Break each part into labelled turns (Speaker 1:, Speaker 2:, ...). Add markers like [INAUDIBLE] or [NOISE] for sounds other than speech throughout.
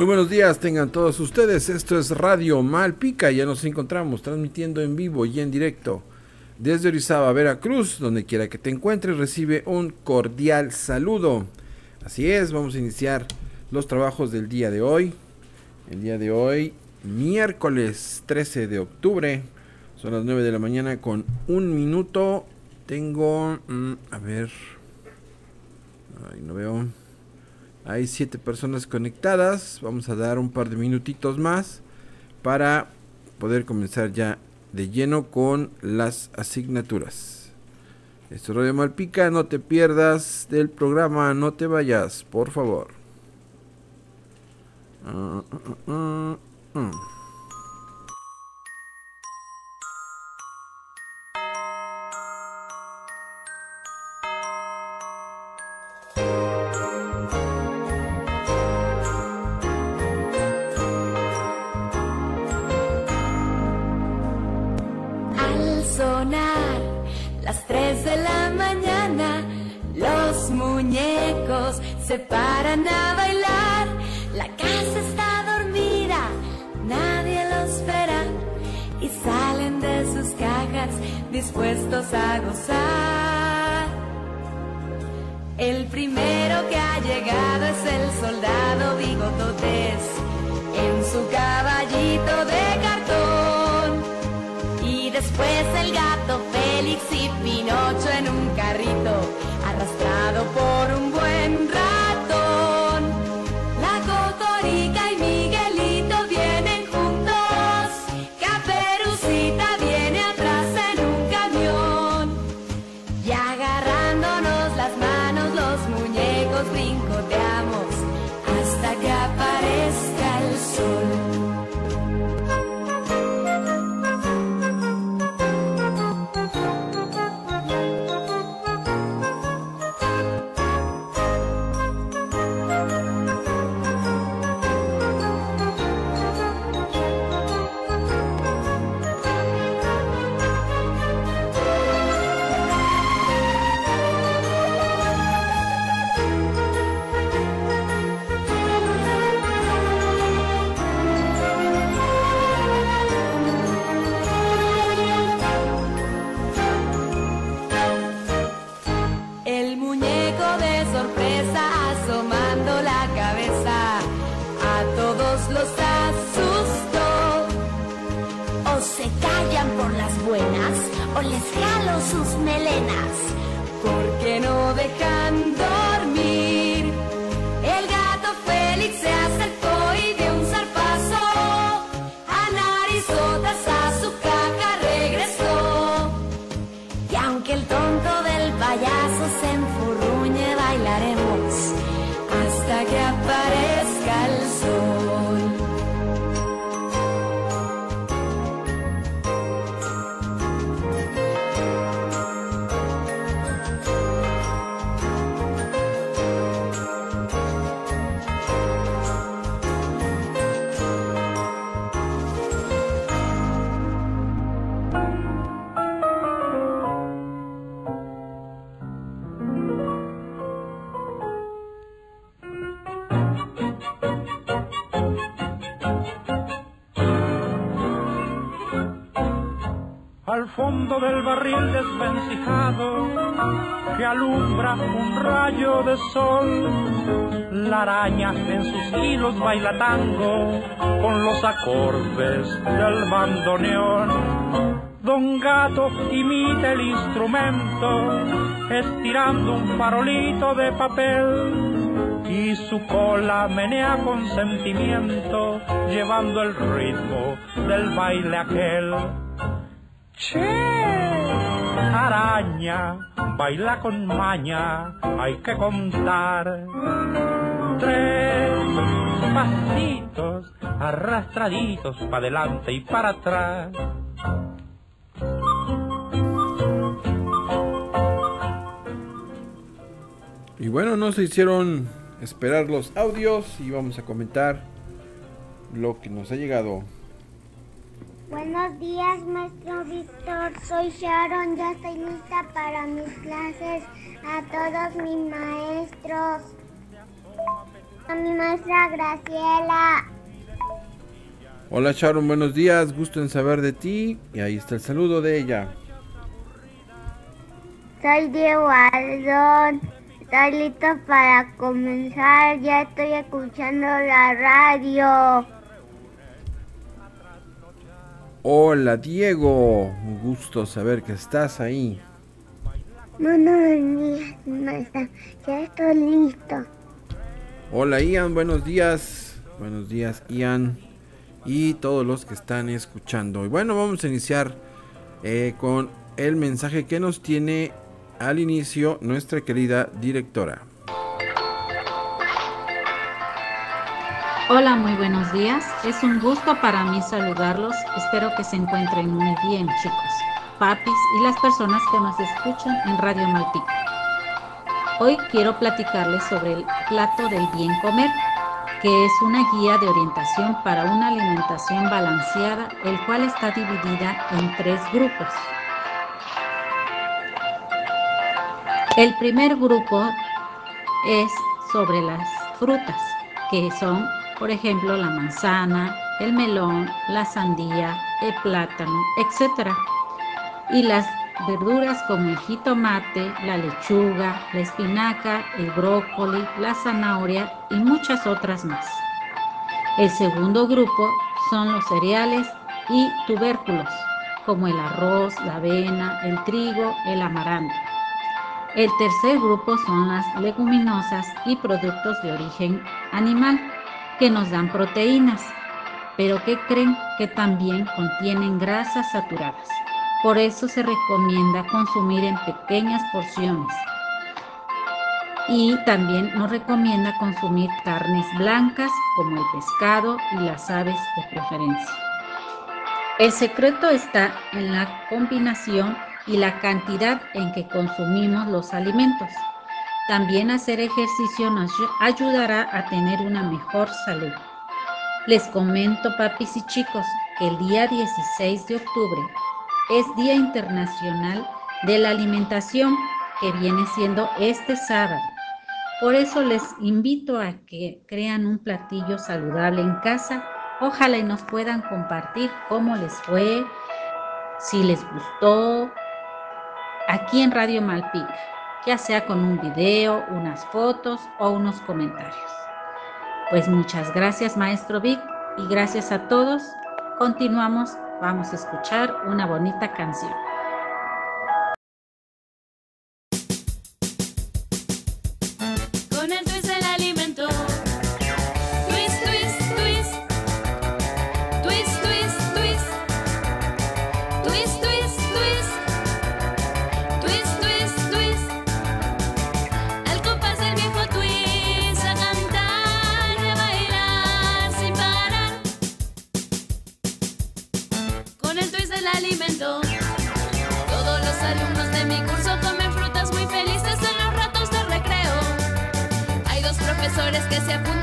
Speaker 1: Muy buenos días, tengan todos ustedes. Esto es Radio Malpica. Ya nos encontramos transmitiendo en vivo y en directo desde Orizaba, Veracruz. Donde quiera que te encuentres, recibe un cordial saludo. Así es, vamos a iniciar los trabajos del día de hoy. El día de hoy, miércoles 13 de octubre. Son las 9 de la mañana con un minuto. Tengo, mm, a ver, Ay, no veo. Hay siete personas conectadas. Vamos a dar un par de minutitos más para poder comenzar ya de lleno con las asignaturas. Esto es Radio Malpica. No te pierdas del programa. No te vayas, por favor. Ah, ah, ah,
Speaker 2: se paran a bailar. La casa está dormida, nadie los verá y salen de sus cajas dispuestos a gozar. El primero que ha llegado es el soldado Bigototes en su caballito de cartón. Y después el gato Félix y Pinocho en un carrito arrastrado por un buen rato.
Speaker 3: Del barril desvencijado que alumbra un rayo de sol. La araña en sus hilos baila tango con los acordes del bandoneón. Don Gato imita el instrumento, estirando un farolito de papel, y su cola menea con sentimiento, llevando el ritmo del baile aquel. Che, araña, baila con maña, hay que contar. Tres pasitos arrastraditos para adelante y para atrás.
Speaker 1: Y bueno, no se hicieron esperar los audios y vamos a comentar lo que nos ha llegado
Speaker 4: Buenos días, maestro Víctor. Soy Sharon. Ya estoy lista para mis clases. A todos mis maestros. a mi maestra Graciela.
Speaker 1: Hola Sharon, buenos días, gusto en saber de ti. Y ahí está el saludo de ella.
Speaker 4: Soy Diego Aldón. Estoy listo para comenzar. Ya estoy escuchando la radio.
Speaker 1: Hola Diego, un gusto saber que estás ahí.
Speaker 4: Buenos días, maestra. Ya estoy listo.
Speaker 1: Hola Ian, buenos días. Buenos días Ian y todos los que están escuchando. Y bueno, vamos a iniciar eh, con el mensaje que nos tiene al inicio nuestra querida directora.
Speaker 5: Hola, muy buenos días. Es un gusto para mí saludarlos. Espero que se encuentren muy bien, chicos, papis y las personas que nos escuchan en Radio Malpica. Hoy quiero platicarles sobre el plato del bien comer, que es una guía de orientación para una alimentación balanceada, el cual está dividida en tres grupos. El primer grupo es sobre las frutas, que son, por ejemplo, la manzana, el melón, la sandía, el plátano, etc. Y las verduras como el jitomate, la lechuga, la espinaca, el brócoli, la zanahoria y muchas otras más. El segundo grupo son los cereales y tubérculos, como el arroz, la avena, el trigo, el amaranto. El tercer grupo son las leguminosas y productos de origen animal, que nos dan proteínas, pero que creen que también contienen grasas saturadas. Por eso se recomienda consumir en pequeñas porciones. Y también nos recomienda consumir carnes blancas como el pescado y las aves de preferencia. El secreto está en la combinación y la cantidad en que consumimos los alimentos. También hacer ejercicio nos ayudará a tener una mejor salud. Les comento, papis y chicos, que el día 16 de octubre es Día Internacional de la Alimentación, que viene siendo este sábado. Por eso les invito a que crean un platillo saludable en casa. Ojalá y nos puedan compartir cómo les fue, si les gustó, aquí en Radio Malpica, ya sea con un video, unas fotos o unos comentarios. Pues muchas gracias, maestro Vic, y gracias a todos. Continuamos Vamos a escuchar una bonita canción.
Speaker 6: Profesores que se apuntan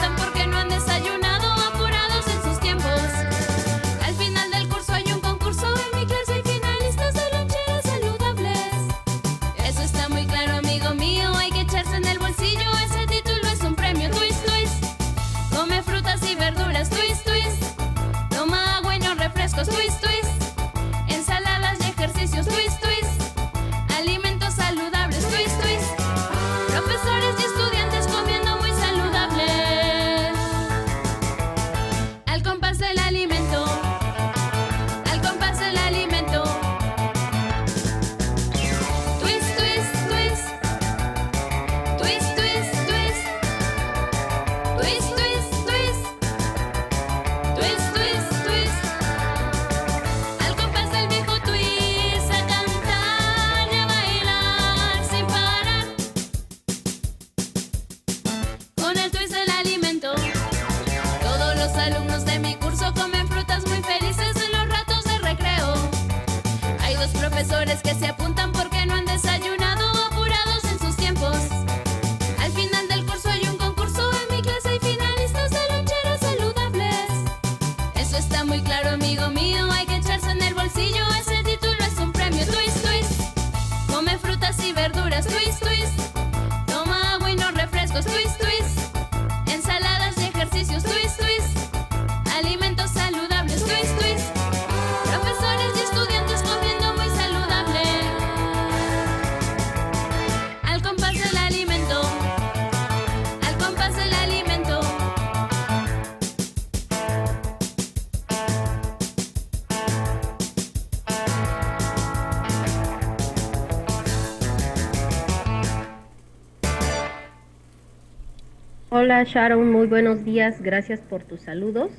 Speaker 7: Hola Sharon, muy buenos días, gracias por tus saludos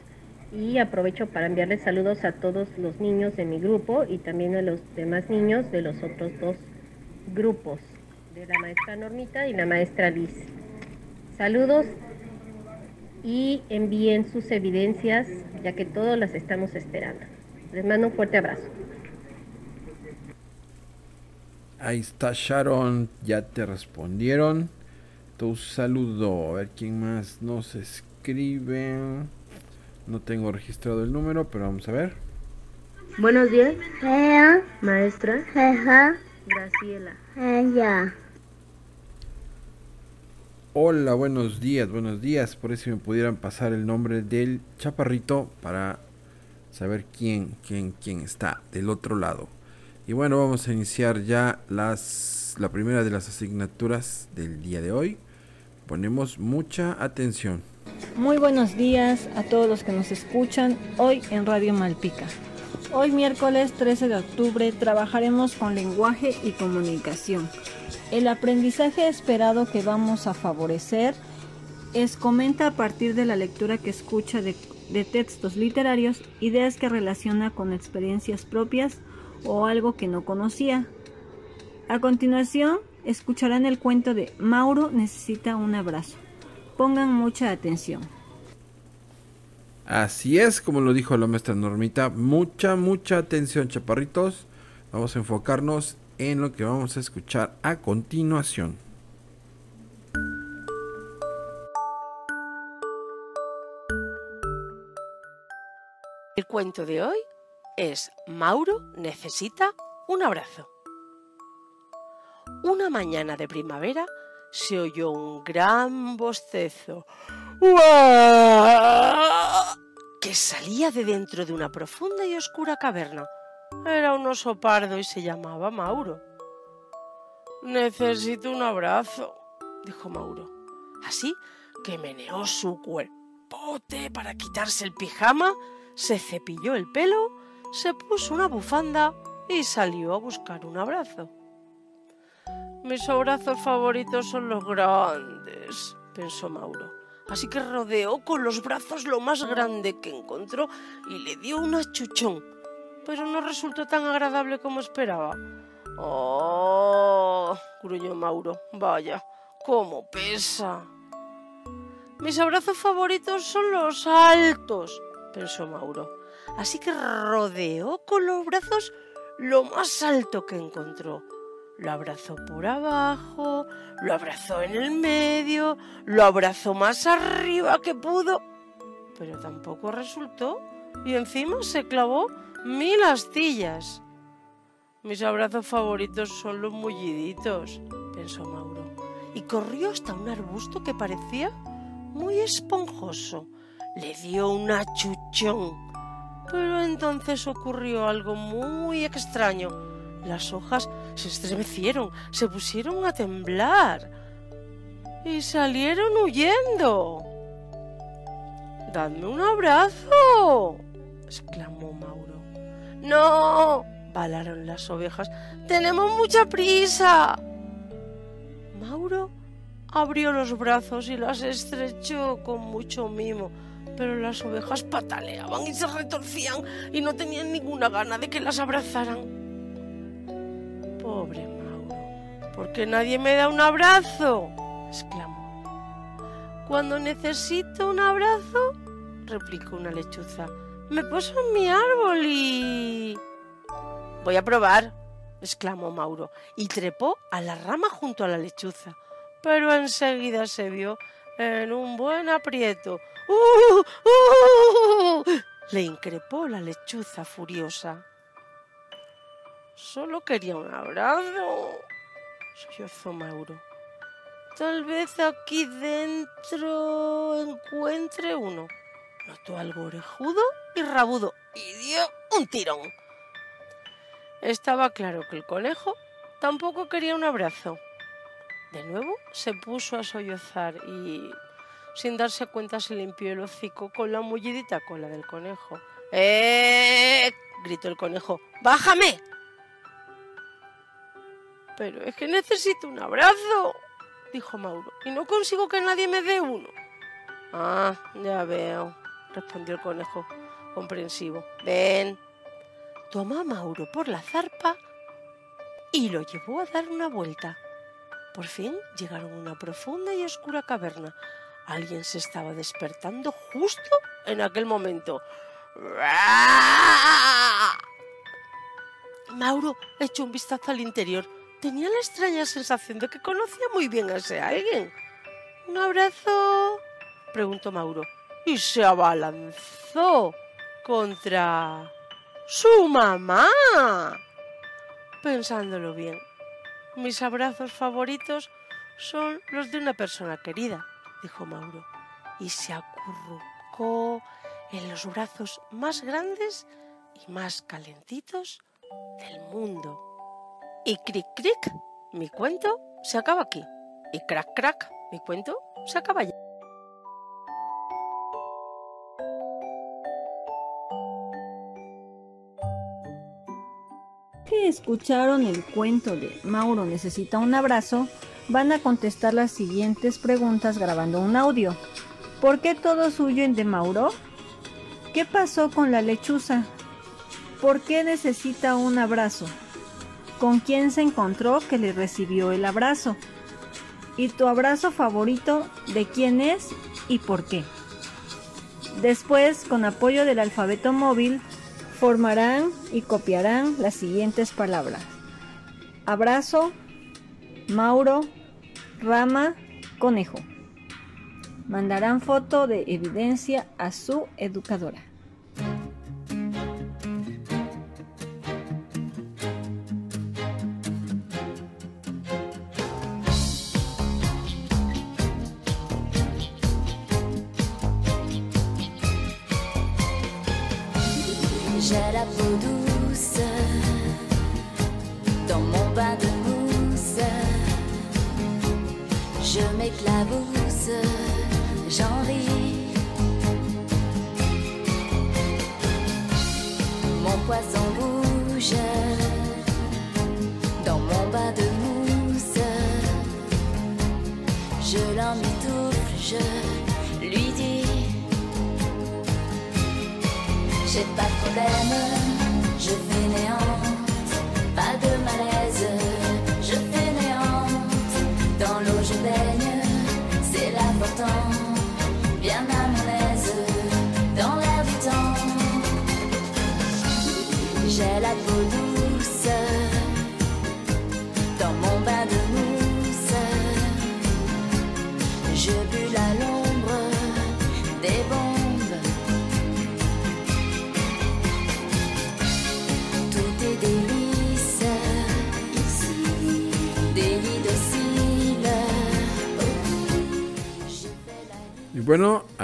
Speaker 7: y aprovecho para enviarles saludos a todos los niños de mi grupo y también a los demás niños de los otros dos grupos, de la maestra Normita y la maestra Liz. Saludos y envíen sus evidencias ya que todos las estamos esperando. Les mando un fuerte abrazo.
Speaker 1: Ahí está Sharon, ya te respondieron. Tu saludo. A ver quién más nos escribe. No tengo registrado el número, pero vamos a ver.
Speaker 7: Buenos días,
Speaker 4: Ella,
Speaker 7: maestra
Speaker 4: ella,
Speaker 7: Graciela.
Speaker 4: ella.
Speaker 1: Hola, buenos días, buenos días. Por eso me pudieran pasar el nombre del chaparrito para saber quién, quién, quién está del otro lado. Y bueno, vamos a iniciar ya las, la primera de las asignaturas del día de hoy. Ponemos mucha atención.
Speaker 8: Muy buenos días a todos los que nos escuchan hoy en Radio Malpica. Hoy miércoles 13 de octubre trabajaremos con lenguaje y comunicación. El aprendizaje esperado que vamos a favorecer es comenta a partir de la lectura que escucha de, de textos literarios ideas que relaciona con experiencias propias o algo que no conocía. A continuación, escucharán el cuento de Mauro necesita un abrazo. Pongan mucha atención.
Speaker 1: Así es, como lo dijo la maestra Normita, mucha, mucha atención, chaparritos. Vamos a enfocarnos en lo que vamos a escuchar a continuación.
Speaker 9: El cuento de hoy es Mauro necesita un abrazo. Una mañana de primavera se oyó un gran bostezo que salía de dentro de una profunda y oscura caverna. Era un oso pardo y se llamaba Mauro. Necesito un abrazo, dijo Mauro. Así que meneó su cuerpote para quitarse el pijama, se cepilló el pelo, se puso una bufanda y salió a buscar un abrazo. Mis abrazos favoritos son los grandes, pensó Mauro. Así que rodeó con los brazos lo más grande que encontró y le dio un achuchón. Pero no resultó tan agradable como esperaba. ¡Oh! gruñó Mauro. Vaya, cómo pesa. Mis abrazos favoritos son los altos, pensó Mauro. Así que rodeó con los brazos lo más alto que encontró. Lo abrazó por abajo, lo abrazó en el medio, lo abrazó más arriba que pudo, pero tampoco resultó y encima se clavó mil astillas. Mis abrazos favoritos son los mulliditos, pensó Mauro, y corrió hasta un arbusto que parecía muy esponjoso. Le dio un achuchón. Pero entonces ocurrió algo muy extraño. Las hojas se estremecieron, se pusieron a temblar y salieron huyendo. Dadme un abrazo, exclamó Mauro. No, balaron las ovejas. Tenemos mucha prisa. Mauro abrió los brazos y las estrechó con mucho mimo, pero las ovejas pataleaban y se retorcían y no tenían ninguna gana de que las abrazaran. Pobre Mauro, ¿por qué nadie me da un abrazo? exclamó. Cuando necesito un abrazo, replicó una lechuza, me poso en mi árbol y... Voy a probar, exclamó Mauro, y trepó a la rama junto a la lechuza, pero enseguida se vio en un buen aprieto. ¡Uh! ¡Uh! le increpó la lechuza furiosa. Solo quería un abrazo, sollozó Mauro. Tal vez aquí dentro encuentre uno. Notó algo orejudo y rabudo y dio un tirón. Estaba claro que el conejo tampoco quería un abrazo. De nuevo se puso a sollozar y, sin darse cuenta, se limpió el hocico con la mullidita cola del conejo. ¡Eh! gritó el conejo. ¡Bájame! Pero es que necesito un abrazo, dijo Mauro, y no consigo que nadie me dé uno. Ah, ya veo, respondió el conejo, comprensivo. Ven. Tomó a Mauro por la zarpa y lo llevó a dar una vuelta. Por fin llegaron a una profunda y oscura caverna. Alguien se estaba despertando justo en aquel momento. Mauro echó un vistazo al interior. Tenía la extraña sensación de que conocía muy bien a ese alguien. ¿Un abrazo? preguntó Mauro. Y se abalanzó contra su mamá. Pensándolo bien, mis abrazos favoritos son los de una persona querida, dijo Mauro, y se acurrucó en los brazos más grandes y más calentitos del mundo. Y cric cric, mi cuento se acaba aquí. Y crack crack, mi cuento se acaba ya.
Speaker 8: que escucharon el cuento de Mauro necesita un abrazo, van a contestar las siguientes preguntas grabando un audio. ¿Por qué todos huyen de Mauro? ¿Qué pasó con la lechuza? ¿Por qué necesita un abrazo? ¿Con quién se encontró que le recibió el abrazo? ¿Y tu abrazo favorito de quién es y por qué? Después, con apoyo del alfabeto móvil, formarán y copiarán las siguientes palabras. Abrazo, Mauro, rama, conejo. Mandarán foto de evidencia a su educadora.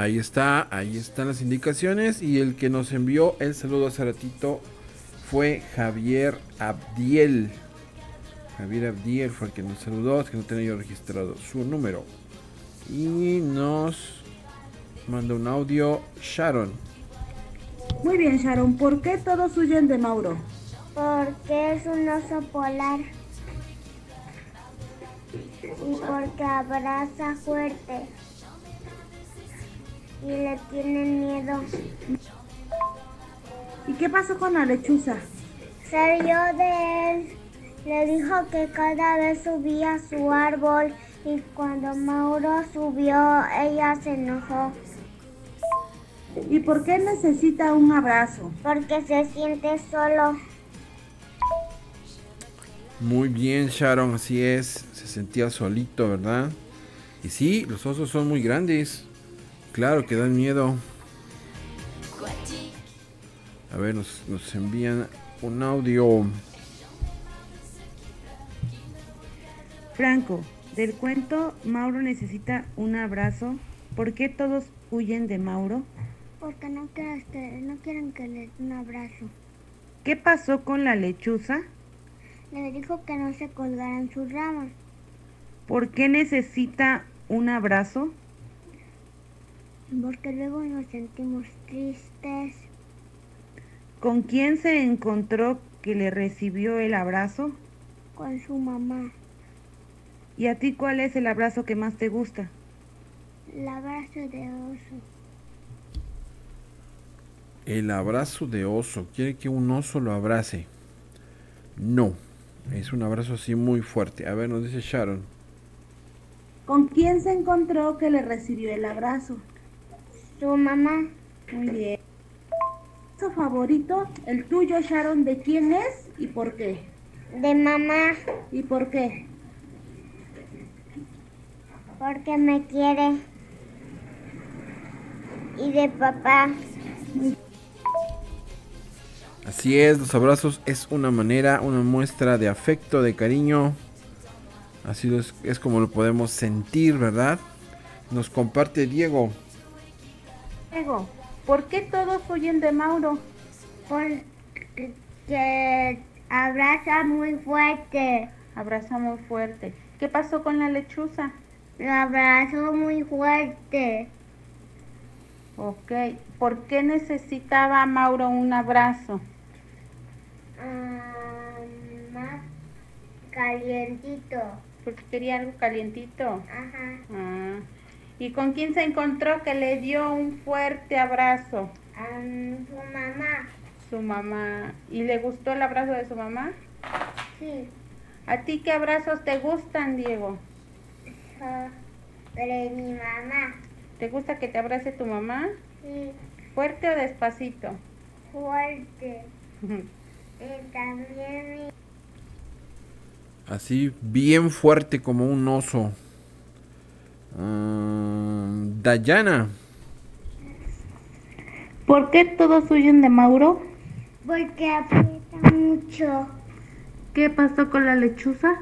Speaker 1: Ahí está, ahí están las indicaciones. Y el que nos envió el saludo hace ratito fue Javier Abdiel. Javier Abdiel fue el que nos saludó, es que no tenía yo registrado su número. Y nos manda un audio Sharon.
Speaker 10: Muy bien, Sharon. ¿Por qué todos huyen de Mauro?
Speaker 4: Porque es un oso polar. Y porque abraza fuerte. Y le tienen miedo.
Speaker 10: ¿Y qué pasó con la lechuza?
Speaker 4: Se rió de él. Le dijo que cada vez subía su árbol y cuando Mauro subió, ella se enojó
Speaker 10: ¿Y por qué necesita un abrazo?
Speaker 4: porque se siente solo.
Speaker 1: Muy bien, Sharon, así es. Se sentía solito, ¿verdad? Y sí, los osos son muy grandes. Claro que dan miedo. A ver, nos, nos envían un audio.
Speaker 10: Franco, del cuento Mauro necesita un abrazo. ¿Por qué todos huyen de Mauro?
Speaker 4: Porque no quieren, que- no quieren que le dé un abrazo.
Speaker 10: ¿Qué pasó con la lechuza?
Speaker 4: Le dijo que no se colgaran sus ramas.
Speaker 10: ¿Por qué necesita un abrazo?
Speaker 4: Porque luego nos sentimos tristes.
Speaker 10: ¿Con quién se encontró que le recibió el abrazo?
Speaker 4: con su mamá.
Speaker 10: ¿Y a ti cuál es el abrazo que más te gusta?
Speaker 4: El abrazo de oso.
Speaker 1: El abrazo de oso. Quiere que un oso lo abrace. No. Es un abrazo así muy fuerte. A ver, nos dice Sharon.
Speaker 11: ¿Con quién se encontró que le recibió el abrazo?
Speaker 4: Su mamá.
Speaker 11: Muy bien. ¿Su favorito? ¿El tuyo, Sharon? ¿De quién es y por qué?
Speaker 4: De mamá.
Speaker 11: ¿Y por qué?
Speaker 4: Porque me quiere. Y de papá.
Speaker 1: Así es, los abrazos es una manera, una muestra de afecto, de cariño. Así es, es como lo podemos sentir, ¿verdad? Nos comparte Diego.
Speaker 11: Diego, ¿por qué todos huyen de Mauro?
Speaker 4: Porque abraza muy fuerte.
Speaker 11: Abraza muy fuerte. ¿Qué pasó con la lechuza?
Speaker 4: Lo abrazó muy fuerte.
Speaker 11: Ok. ¿Por qué necesitaba Mauro un abrazo?
Speaker 4: Ah, más calientito.
Speaker 11: Porque quería algo calientito.
Speaker 4: Ajá.
Speaker 11: Ah. ¿Y con quién se encontró que le dio un fuerte abrazo?
Speaker 4: A su mamá.
Speaker 11: Su mamá. ¿Y le gustó el abrazo de su mamá?
Speaker 4: Sí.
Speaker 11: ¿A ti qué abrazos te gustan, Diego?
Speaker 4: de mi mamá.
Speaker 11: ¿Te gusta que te abrace tu mamá?
Speaker 4: Sí.
Speaker 11: ¿Fuerte o despacito?
Speaker 4: Fuerte. [LAUGHS] y también mi...
Speaker 1: Así, bien fuerte como un oso. Mm, Dayana.
Speaker 11: ¿Por qué todos huyen de Mauro?
Speaker 4: Porque aprieta mucho.
Speaker 11: ¿Qué pasó con la lechuza?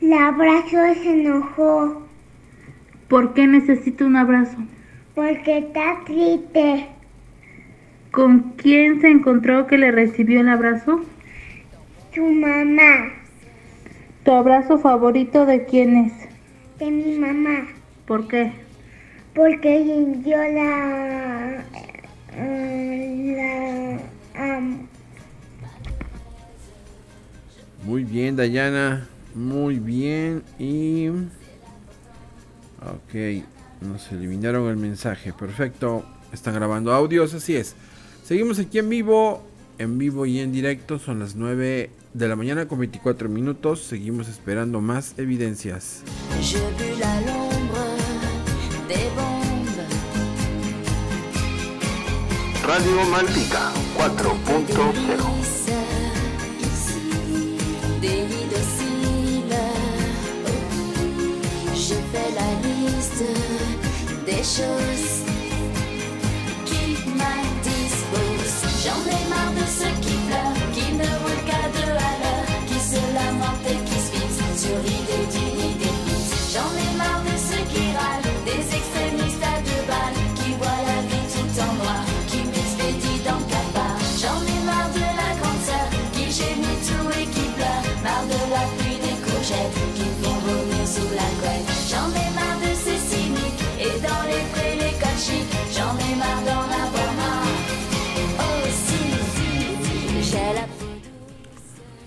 Speaker 4: La abrazo y se enojó.
Speaker 11: ¿Por qué necesita un abrazo?
Speaker 4: Porque está triste.
Speaker 11: ¿Con quién se encontró que le recibió el abrazo?
Speaker 4: Su mamá.
Speaker 11: ¿Tu abrazo favorito de quién es?
Speaker 4: De mi mamá.
Speaker 11: ¿Por qué?
Speaker 4: Porque yo la... eh, la amo.
Speaker 1: Muy bien, Dayana. Muy bien. Y... Ok. Nos eliminaron el mensaje. Perfecto. Están grabando audios. Así es. Seguimos aquí en vivo. En vivo y en directo. Son las 9 de la mañana con 24 minutos. Seguimos esperando más evidencias.
Speaker 12: Radio Malpica 4.0
Speaker 13: Délices, ici, délit docile. Je fais la liste des choses qui m'indisposent. J'en ai marre de pleurent, qui et qui fixent sur l'idée d'une idée. J'en ai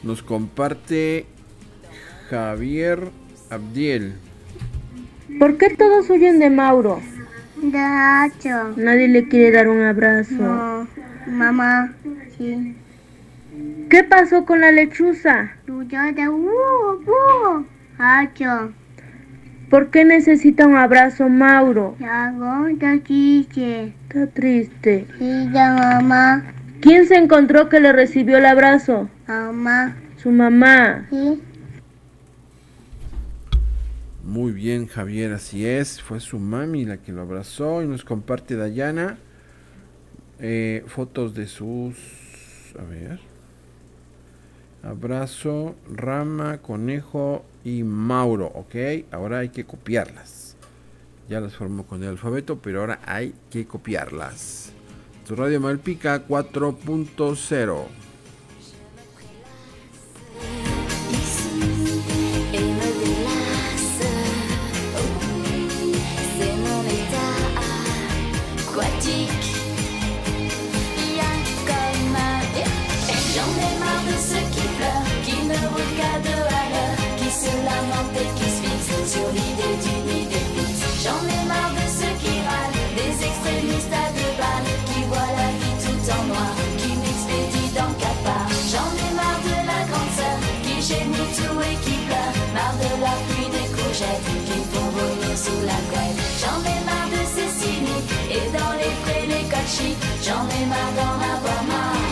Speaker 1: Nos comparte Javier Abdiel.
Speaker 11: ¿Por qué todos huyen de Mauro?
Speaker 4: Gacho.
Speaker 11: Nadie le quiere dar un abrazo.
Speaker 4: No. Mamá. Sí.
Speaker 11: ¿Qué pasó con la lechuza?
Speaker 4: Uh, uh.
Speaker 11: ¿Por qué necesita un abrazo Mauro? Está triste.
Speaker 4: Sí, ya mamá.
Speaker 11: ¿Quién se encontró que le recibió el abrazo?
Speaker 4: Mamá.
Speaker 11: Su mamá.
Speaker 4: Sí.
Speaker 1: Muy bien, Javier, así es. Fue su mami la que lo abrazó y nos comparte Dayana eh, fotos de sus. A ver. Abrazo, Rama, Conejo y Mauro, ¿ok? Ahora hay que copiarlas. Ya las formó con el alfabeto, pero ahora hay que copiarlas. Radio Malpica 4.0.
Speaker 13: qui font vomir sous la couette. J'en ai marre de Cécilie et dans les prés les cochis. J'en ai marre d'en avoir marre.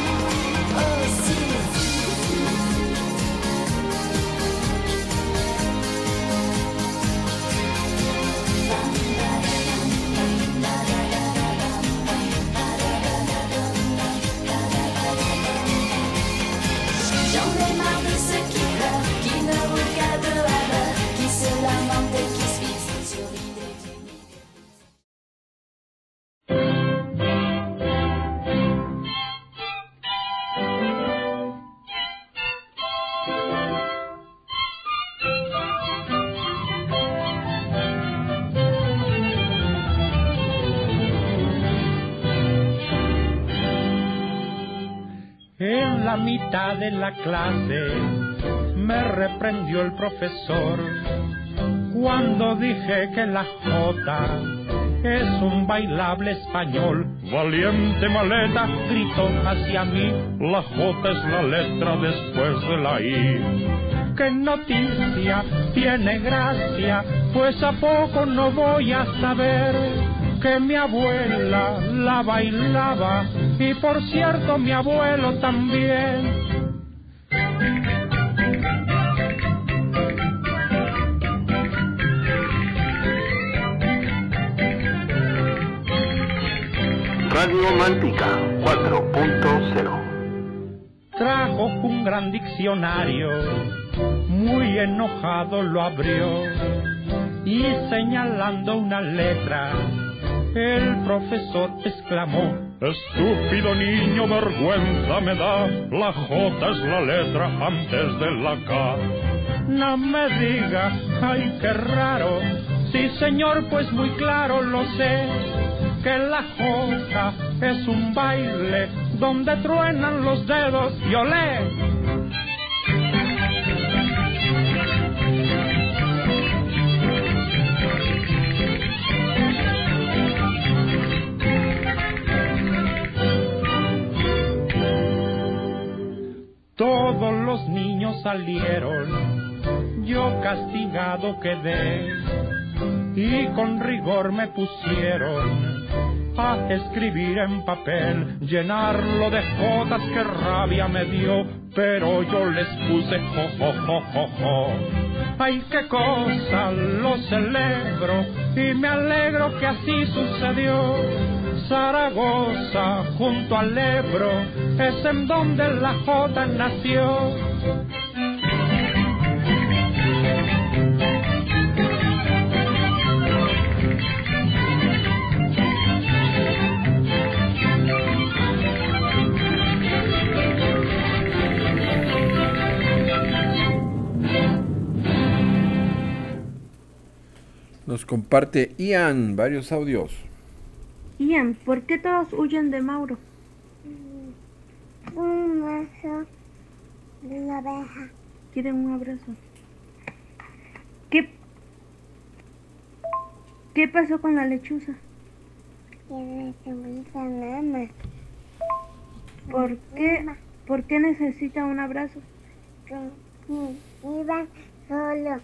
Speaker 3: Mitad de la clase me reprendió el profesor cuando dije que la J es un bailable español. Valiente maleta gritó hacia mí, la J es la letra después de la I. Qué noticia, tiene gracia, pues a poco no voy a saber que mi abuela la bailaba y por cierto mi abuelo también.
Speaker 12: Radio Malpica 4.0
Speaker 3: Trajo un gran diccionario, muy enojado lo abrió y señalando una letra, el profesor exclamó, Estúpido niño, vergüenza me da, la J es la letra antes de la K. No me diga, ay, qué raro, sí señor, pues muy claro lo sé, que la J es un baile donde truenan los dedos y olé. Todos los niños salieron, yo castigado quedé y con rigor me pusieron a escribir en papel, llenarlo de jodas que rabia me dio, pero yo les puse jo, jo, jo, jo, jo. Ay, qué cosa, lo celebro y me alegro que así sucedió. Zaragoza, junto al Ebro, es en donde la J nació.
Speaker 1: Nos comparte Ian varios audios.
Speaker 11: Ian, ¿por qué todos huyen de Mauro?
Speaker 4: Un beso de una abeja.
Speaker 11: Quieren un abrazo. ¿Qué, ¿Qué pasó con la lechuza?
Speaker 4: Quiere subirse a mamá.
Speaker 11: ¿Por qué, ¿Por qué necesita un abrazo?
Speaker 4: Iba solo.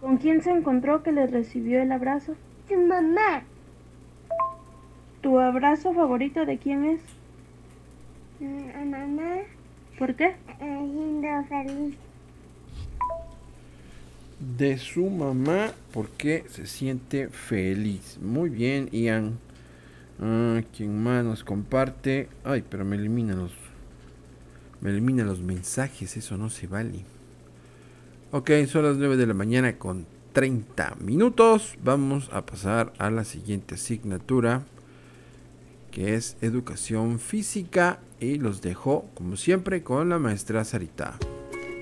Speaker 11: ¿Con quién se encontró que le recibió el abrazo?
Speaker 4: Su mamá.
Speaker 11: ¿Tu abrazo favorito de quién es?
Speaker 4: A mamá.
Speaker 11: ¿Por qué?
Speaker 4: Siendo feliz.
Speaker 1: De su mamá, porque se siente feliz. Muy bien, Ian. Ah, ¿Quién más nos comparte? Ay, pero me elimina los. Me elimina los mensajes, eso no se vale. Ok, son las 9 de la mañana con 30 minutos. Vamos a pasar a la siguiente asignatura, es educación física. Y los dejo, como siempre, con la maestra Sarita.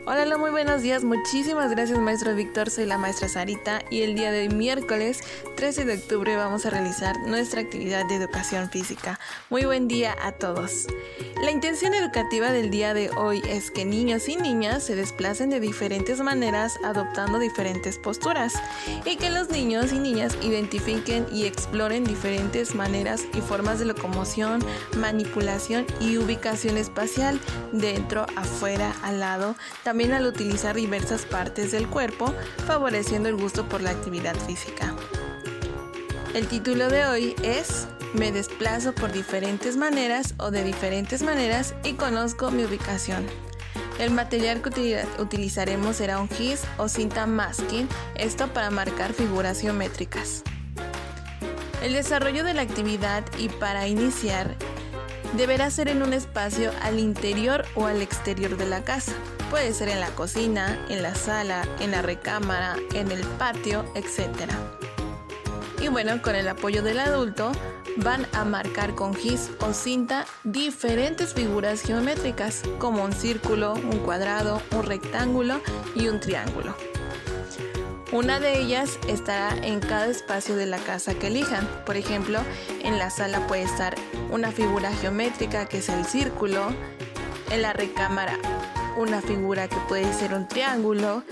Speaker 14: Hola, muy buenos días. Muchísimas gracias, maestro Víctor. Soy la maestra Sarita y el día de hoy, miércoles 13 de octubre, vamos a realizar nuestra actividad de educación física. Muy buen día a todos. La intención educativa del día de hoy es que niños y niñas se desplacen de diferentes maneras adoptando diferentes posturas y que los niños y niñas identifiquen y exploren diferentes maneras y formas de locomoción, manipulación y ubicación espacial dentro, afuera, al lado. También también al utilizar diversas partes del cuerpo, favoreciendo el gusto por la actividad física. El título de hoy es Me desplazo por diferentes maneras o de diferentes maneras y conozco mi ubicación. El material que utilizaremos será un gis o cinta masking, esto para marcar figuras geométricas. El desarrollo de la actividad y para iniciar deberá ser en un espacio al interior o al exterior de la casa. Puede ser en la cocina, en la sala, en la recámara, en el patio, etc. Y bueno, con el apoyo del adulto, van a marcar con gis o cinta diferentes figuras geométricas, como un círculo, un cuadrado, un rectángulo y un triángulo. Una de ellas estará en cada espacio de la casa que elijan. Por ejemplo, en la sala puede estar una figura geométrica que es el círculo, en la recámara una figura que puede ser un triángulo,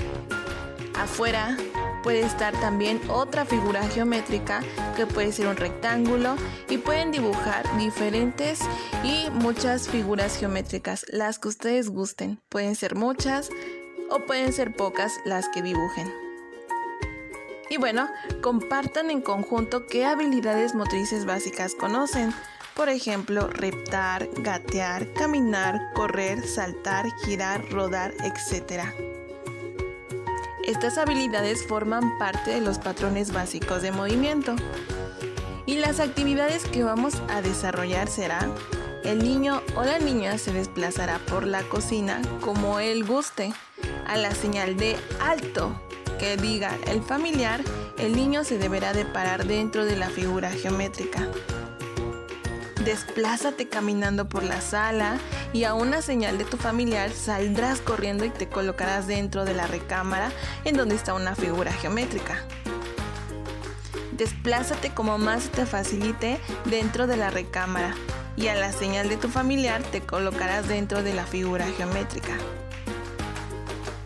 Speaker 14: afuera puede estar también otra figura geométrica que puede ser un rectángulo y pueden dibujar diferentes y muchas figuras geométricas, las que ustedes gusten. Pueden ser muchas o pueden ser pocas las que dibujen. Y bueno, compartan en conjunto qué habilidades motrices básicas conocen. Por ejemplo, reptar, gatear, caminar, correr, saltar, girar, rodar, etc. Estas habilidades forman parte de los patrones básicos de movimiento. Y las actividades que vamos a desarrollar serán el niño o la niña se desplazará por la cocina como él guste. A la señal de alto que diga el familiar, el niño se deberá de parar dentro de la figura geométrica. Desplázate caminando por la sala y a una señal de tu familiar saldrás corriendo y te colocarás dentro de la recámara en donde está una figura geométrica. Desplázate como más te facilite dentro de la recámara y a la señal de tu familiar te colocarás dentro de la figura geométrica.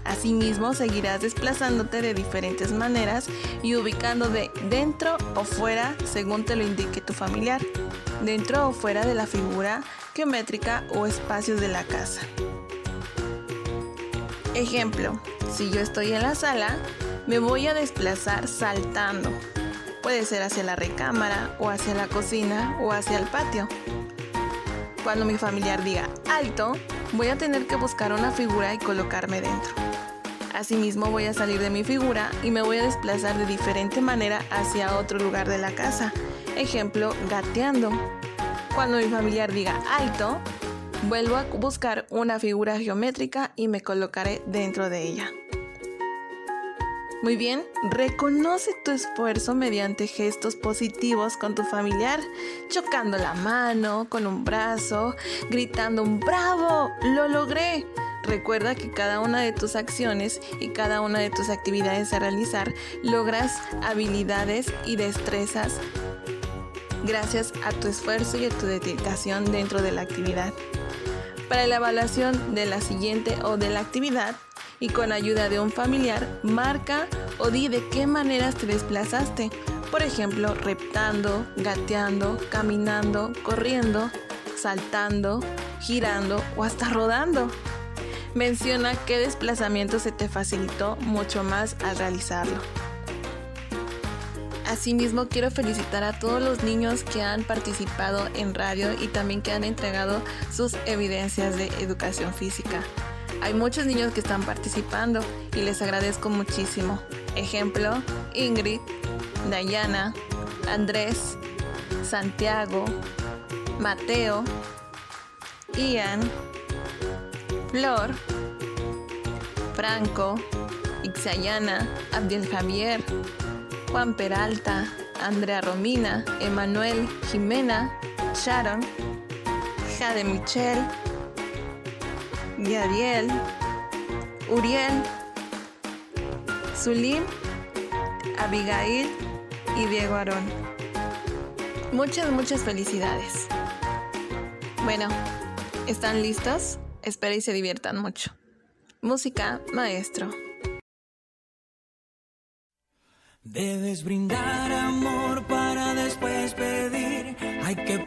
Speaker 14: Asimismo, seguirás desplazándote de diferentes maneras y ubicando de dentro o fuera según te lo indique tu familiar, dentro o fuera de la figura geométrica o espacios de la casa. Ejemplo, si yo estoy en la sala, me voy a desplazar saltando. Puede ser hacia la recámara o hacia la cocina o hacia el patio. Cuando mi familiar diga alto, voy a tener que buscar una figura y colocarme dentro. Asimismo voy a salir de mi figura y me voy a desplazar de diferente manera hacia otro lugar de la casa. Ejemplo, gateando. Cuando mi familiar diga alto, vuelvo a buscar una figura geométrica y me colocaré dentro de ella. Muy bien, reconoce tu esfuerzo mediante gestos positivos con tu familiar, chocando la mano con un brazo, gritando un bravo, lo logré. Recuerda que cada una de tus acciones y cada una de tus actividades a realizar logras habilidades y destrezas gracias a tu esfuerzo y a tu dedicación dentro de la actividad. Para la evaluación de la siguiente o de la actividad y con ayuda de un familiar, marca o di de qué maneras te desplazaste. Por ejemplo, reptando, gateando, caminando, corriendo, saltando, girando o hasta rodando. Menciona qué desplazamiento se te facilitó mucho más al realizarlo. Asimismo, quiero felicitar a todos los niños que han participado en radio y también que han entregado sus evidencias de educación física. Hay muchos niños que están participando y les agradezco muchísimo. Ejemplo, Ingrid, Dayana, Andrés, Santiago, Mateo, Ian, Flor, Franco, Ixayana, Abdiel Javier, Juan Peralta, Andrea Romina, Emanuel, Jimena, Sharon, Jade Michel, Gadiel, Uriel, Zulim, Abigail y Diego Aarón. Muchas, muchas felicidades. Bueno, ¿están listos? Espero y se diviertan mucho. Música, maestro.
Speaker 15: Debes brindar amor para después pedir. Hay que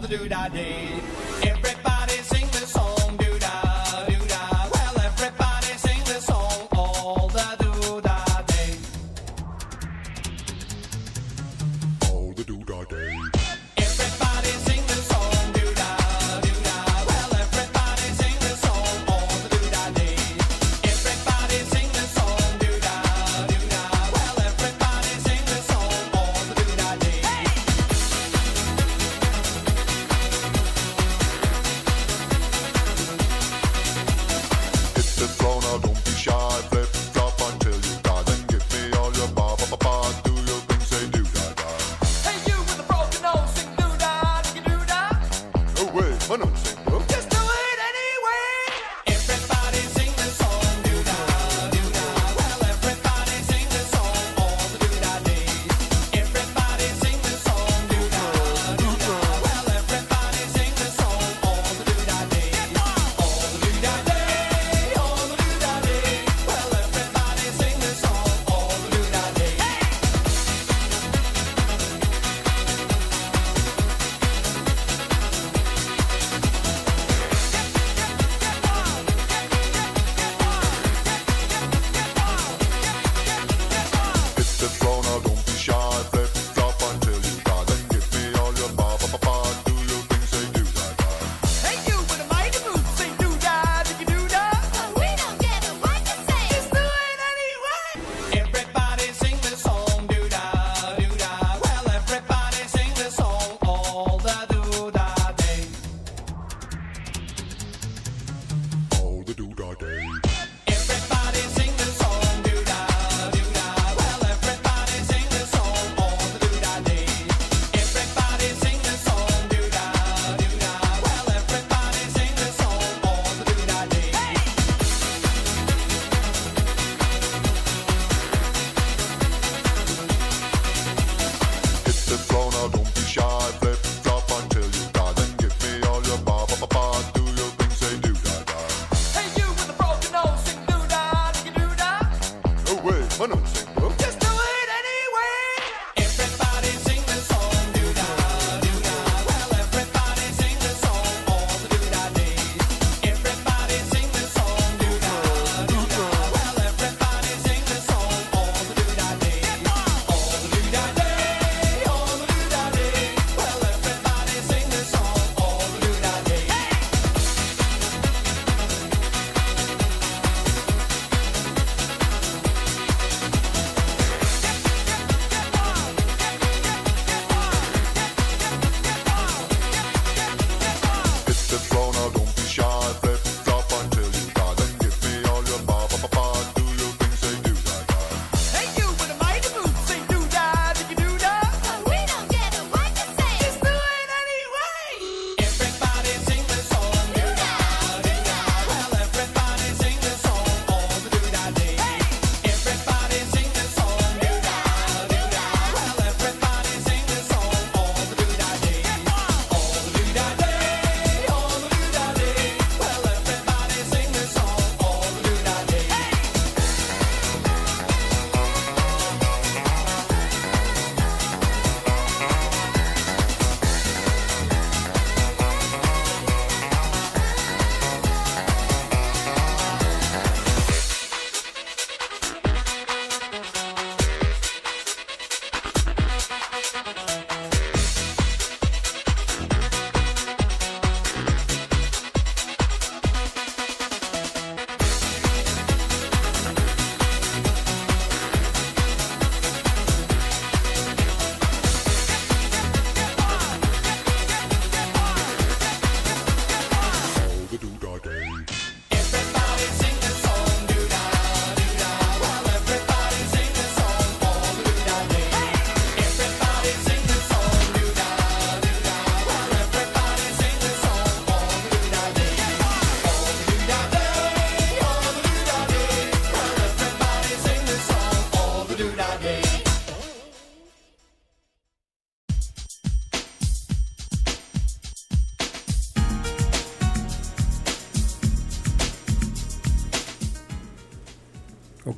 Speaker 16: the dude I.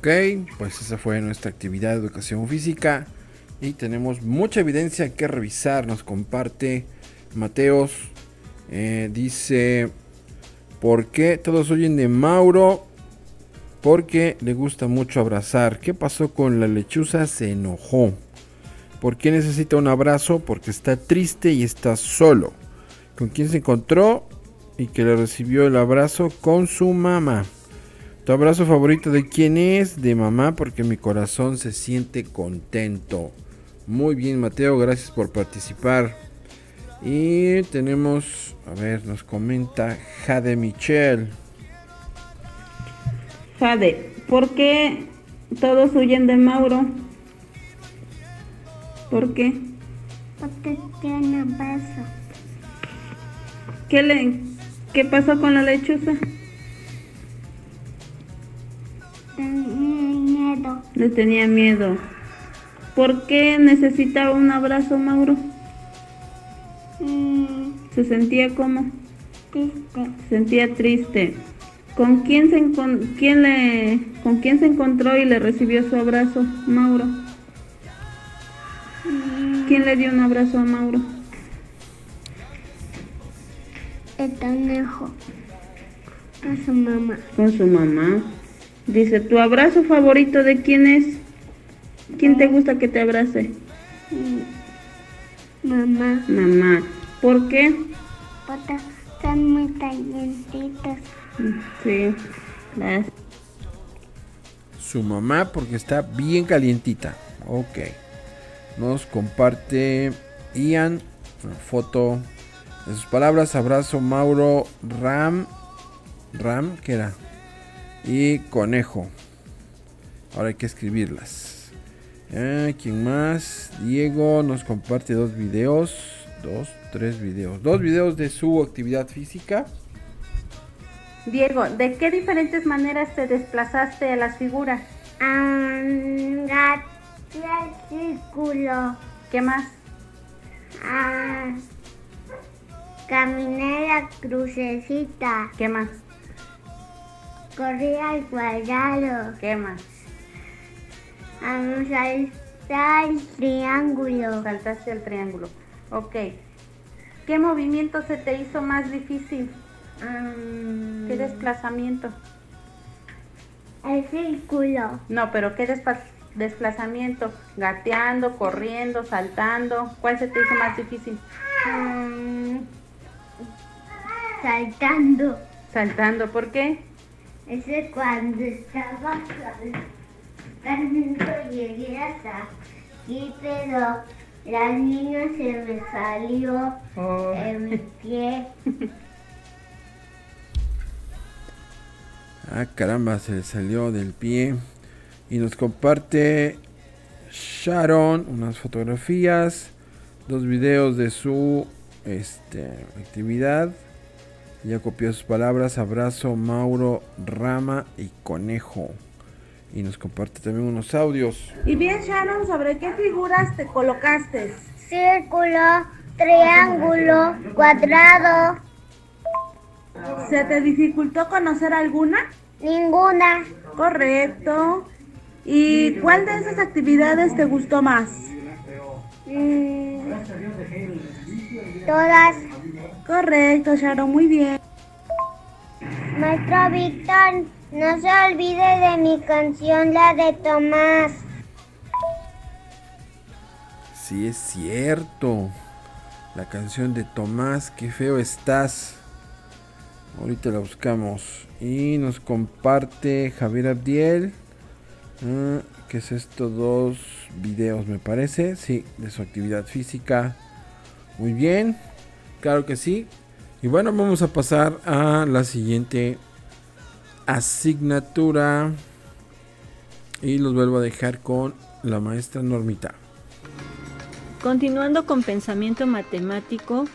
Speaker 1: Ok, pues esa fue nuestra actividad de educación física y tenemos mucha evidencia que revisar. Nos comparte Mateos. eh, dice, ¿por qué todos oyen de Mauro? Porque le gusta mucho abrazar. ¿Qué pasó con la lechuza? Se enojó. ¿Por qué necesita un abrazo? Porque está triste y está solo. ¿Con quién se encontró? Y que le recibió el abrazo con su mamá. ¿Tu abrazo favorito de quién es? De mamá, porque mi corazón se siente contento. Muy bien, Mateo, gracias por participar. Y tenemos, a ver, nos comenta Jade Michel.
Speaker 10: Jade, ¿por qué todos huyen de Mauro? ¿Por qué?
Speaker 4: Porque tiene beso.
Speaker 10: ¿Qué, le, ¿Qué pasó con la lechuza?
Speaker 4: Tenía miedo.
Speaker 10: Le tenía miedo. ¿Por qué necesitaba un abrazo, Mauro?
Speaker 4: Mm,
Speaker 10: ¿Se sentía como?
Speaker 4: triste.
Speaker 10: Se sentía triste. ¿Con quién, se quién le, ¿Con quién se encontró y le recibió su abrazo, Mauro? ¿Quién le dio un abrazo a Mauro?
Speaker 4: El conejo. A su mamá.
Speaker 10: Con su mamá. Dice, ¿tu abrazo favorito de quién es? ¿Quién te gusta que te abrace?
Speaker 4: Mm, Mamá.
Speaker 10: Mamá. ¿Por qué?
Speaker 4: Porque están muy calientitos.
Speaker 10: Sí. Gracias.
Speaker 1: Su mamá porque está bien calientita. Ok. Nos comparte Ian una foto de sus palabras. Abrazo Mauro Ram. Ram, ¿qué era? Y Conejo. Ahora hay que escribirlas. Ah, ¿Quién más? Diego nos comparte dos videos. Dos, tres videos. Dos videos de su actividad física.
Speaker 17: Diego, ¿de qué diferentes maneras te desplazaste a las figuras?
Speaker 4: Ah, el círculo.
Speaker 17: ¿Qué más?
Speaker 4: Ah, caminé la crucecita.
Speaker 17: ¿Qué más?
Speaker 4: Corrí al cuadrado.
Speaker 17: ¿Qué más?
Speaker 4: Ah, saltar el triángulo.
Speaker 17: Saltaste al triángulo. Ok. ¿Qué movimiento se te hizo más difícil?
Speaker 4: Mm.
Speaker 17: ¿Qué desplazamiento?
Speaker 4: El círculo.
Speaker 17: No, pero ¿qué desplazamiento? Gateando, corriendo, saltando. ¿Cuál se te hizo más difícil?
Speaker 4: Mm, saltando.
Speaker 17: Saltando, ¿por qué?
Speaker 4: Ese cuando estaba saltando llegué hasta aquí, pero la niña se me salió
Speaker 17: Oh.
Speaker 4: en mi pie. [LAUGHS]
Speaker 1: Ah, caramba, se le salió del pie. Y nos comparte Sharon unas fotografías, dos videos de su este, actividad. Ya copió sus palabras, abrazo, Mauro, Rama y Conejo. Y nos comparte también unos audios.
Speaker 11: Y bien, Sharon, ¿sobre qué figuras te colocaste?
Speaker 4: Círculo, triángulo, cuadrado.
Speaker 11: ¿Se te dificultó conocer alguna?
Speaker 4: Ninguna.
Speaker 11: Correcto. ¿Y cuál de esas actividades te gustó más?
Speaker 4: Mm, todas.
Speaker 11: Correcto, Sharon, muy bien.
Speaker 4: Maestro Víctor, no se olvide de mi canción, la de Tomás.
Speaker 1: Sí, es cierto. La canción de Tomás, qué feo estás. Ahorita la buscamos. Y nos comparte Javier Abdiel. Ah, ¿Qué es esto? Dos videos, me parece. Sí, de su actividad física. Muy bien. Claro que sí. Y bueno, vamos a pasar a la siguiente asignatura. Y los vuelvo a dejar con la maestra Normita.
Speaker 8: Continuando con pensamiento matemático,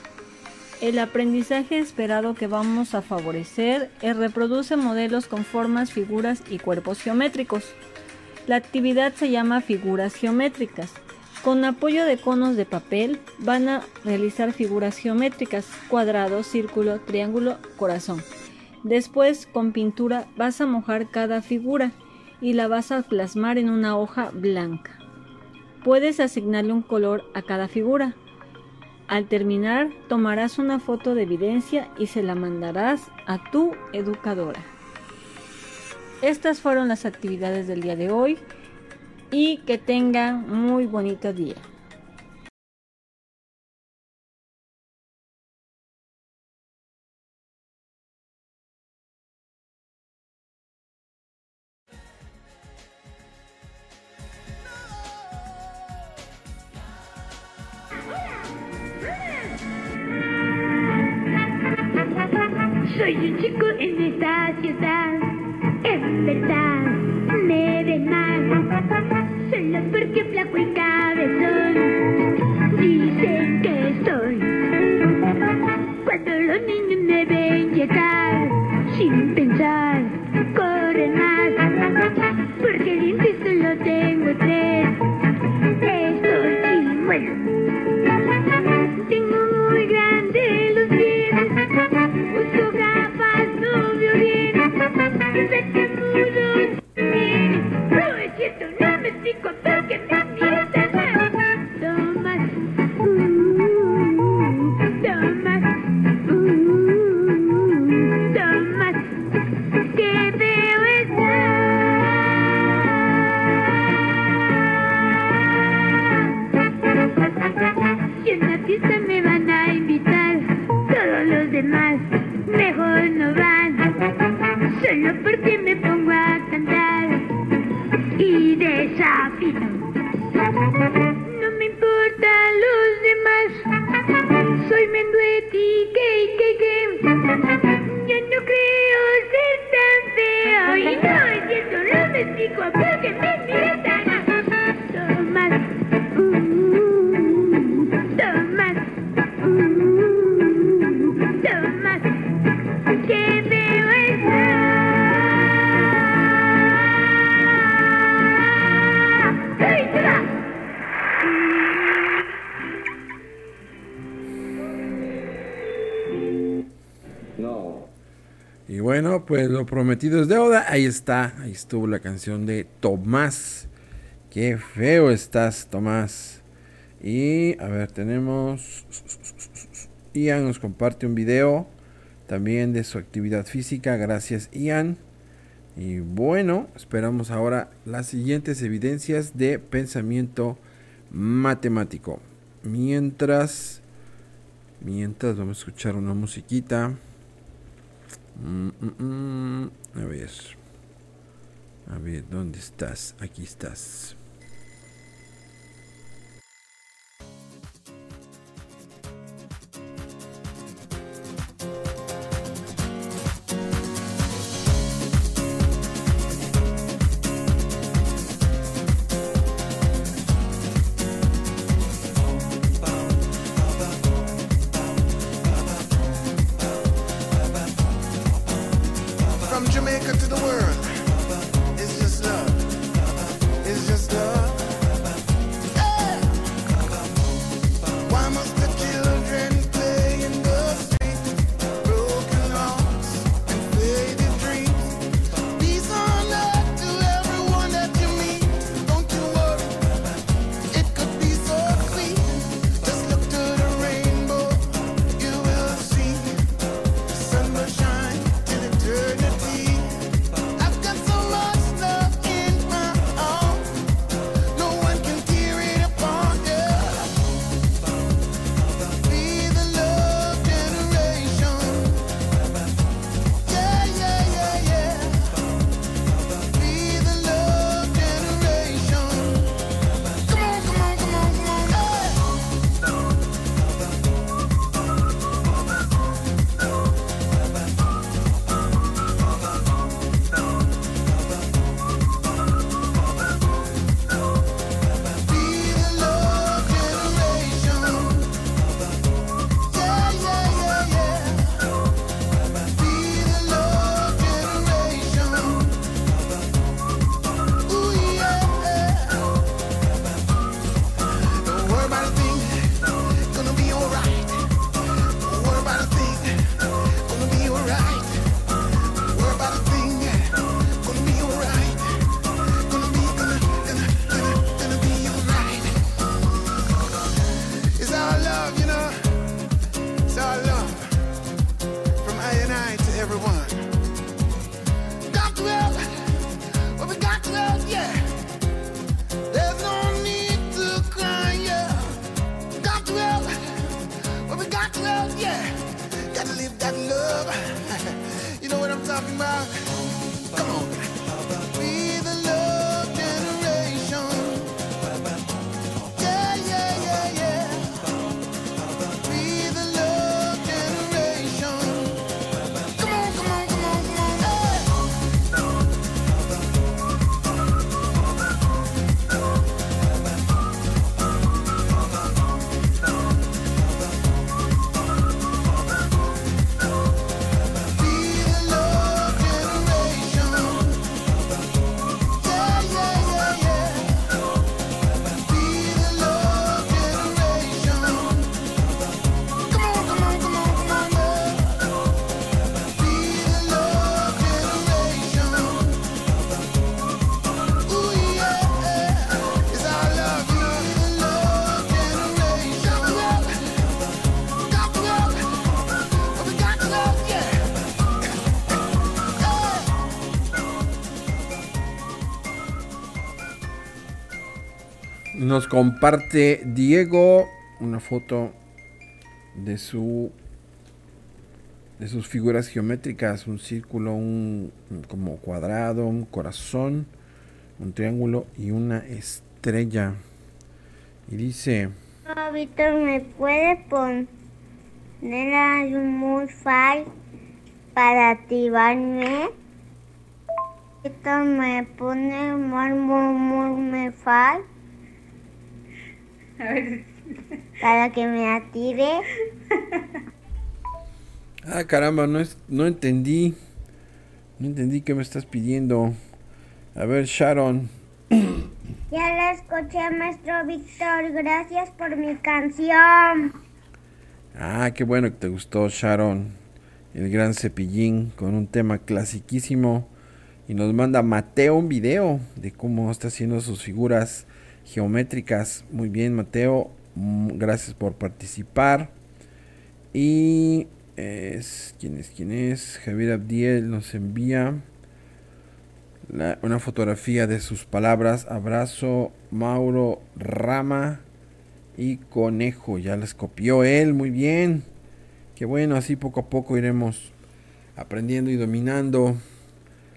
Speaker 8: el aprendizaje esperado que vamos a favorecer es reproduce modelos con formas, figuras y cuerpos geométricos. La actividad se llama figuras geométricas. Con apoyo de conos de papel van a realizar figuras geométricas, cuadrado, círculo, triángulo, corazón. Después con pintura vas a mojar cada figura y la vas a plasmar en una hoja blanca. Puedes asignarle un color a cada figura. Al terminar, tomarás una foto de evidencia y se la mandarás a tu educadora. Estas fueron las actividades del día de hoy y que tengan muy bonito día.
Speaker 18: Soy un chico en esta ciudad,
Speaker 1: lo prometido es deuda. Ahí está, ahí estuvo la canción de Tomás. Qué feo estás, Tomás. Y a ver, tenemos. Ian nos comparte un video también de su actividad física. Gracias, Ian. Y bueno, esperamos ahora las siguientes evidencias de pensamiento matemático. Mientras, mientras vamos a escuchar una musiquita. Mm, mm, mm. A ver. A ver, ¿dónde estás? Aquí estás. Nos comparte Diego una foto de su de sus figuras geométricas, un círculo, un como cuadrado, un corazón, un triángulo y una estrella. Y dice,
Speaker 4: No, Víctor, ¿me puede poner un Wi-Fi para activarme? Víctor, ¿me pone un [LAUGHS] Wi-Fi para que me active?
Speaker 1: ah caramba, no es, no entendí, no entendí qué me estás pidiendo. A ver, Sharon, [CLEARS THROAT]
Speaker 4: Ya la escuché, maestro Víctor. Gracias por mi canción.
Speaker 1: Ah, qué bueno que te gustó Sharon, el gran cepillín con un tema clasiquísimo. Y nos manda Mateo un video de cómo está haciendo sus figuras geométricas. Muy bien, Mateo. mm, Gracias por participar. Y es, ¿quién es? ¿Quién es? Javier Abdiel nos envía una fotografía de sus palabras. Abrazo, Mauro Rama y Conejo. Ya las copió él, muy bien. Qué bueno, así poco a poco iremos aprendiendo y dominando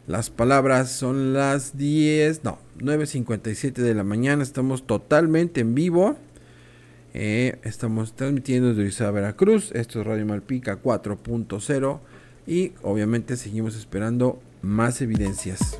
Speaker 1: las palabras. Son las 10, no, 9.57 de la mañana. Estamos totalmente en vivo. Eh, estamos transmitiendo desde Orizaba, Veracruz. Esto es Radio Malpica 4.0. Y obviamente seguimos esperando más evidencias.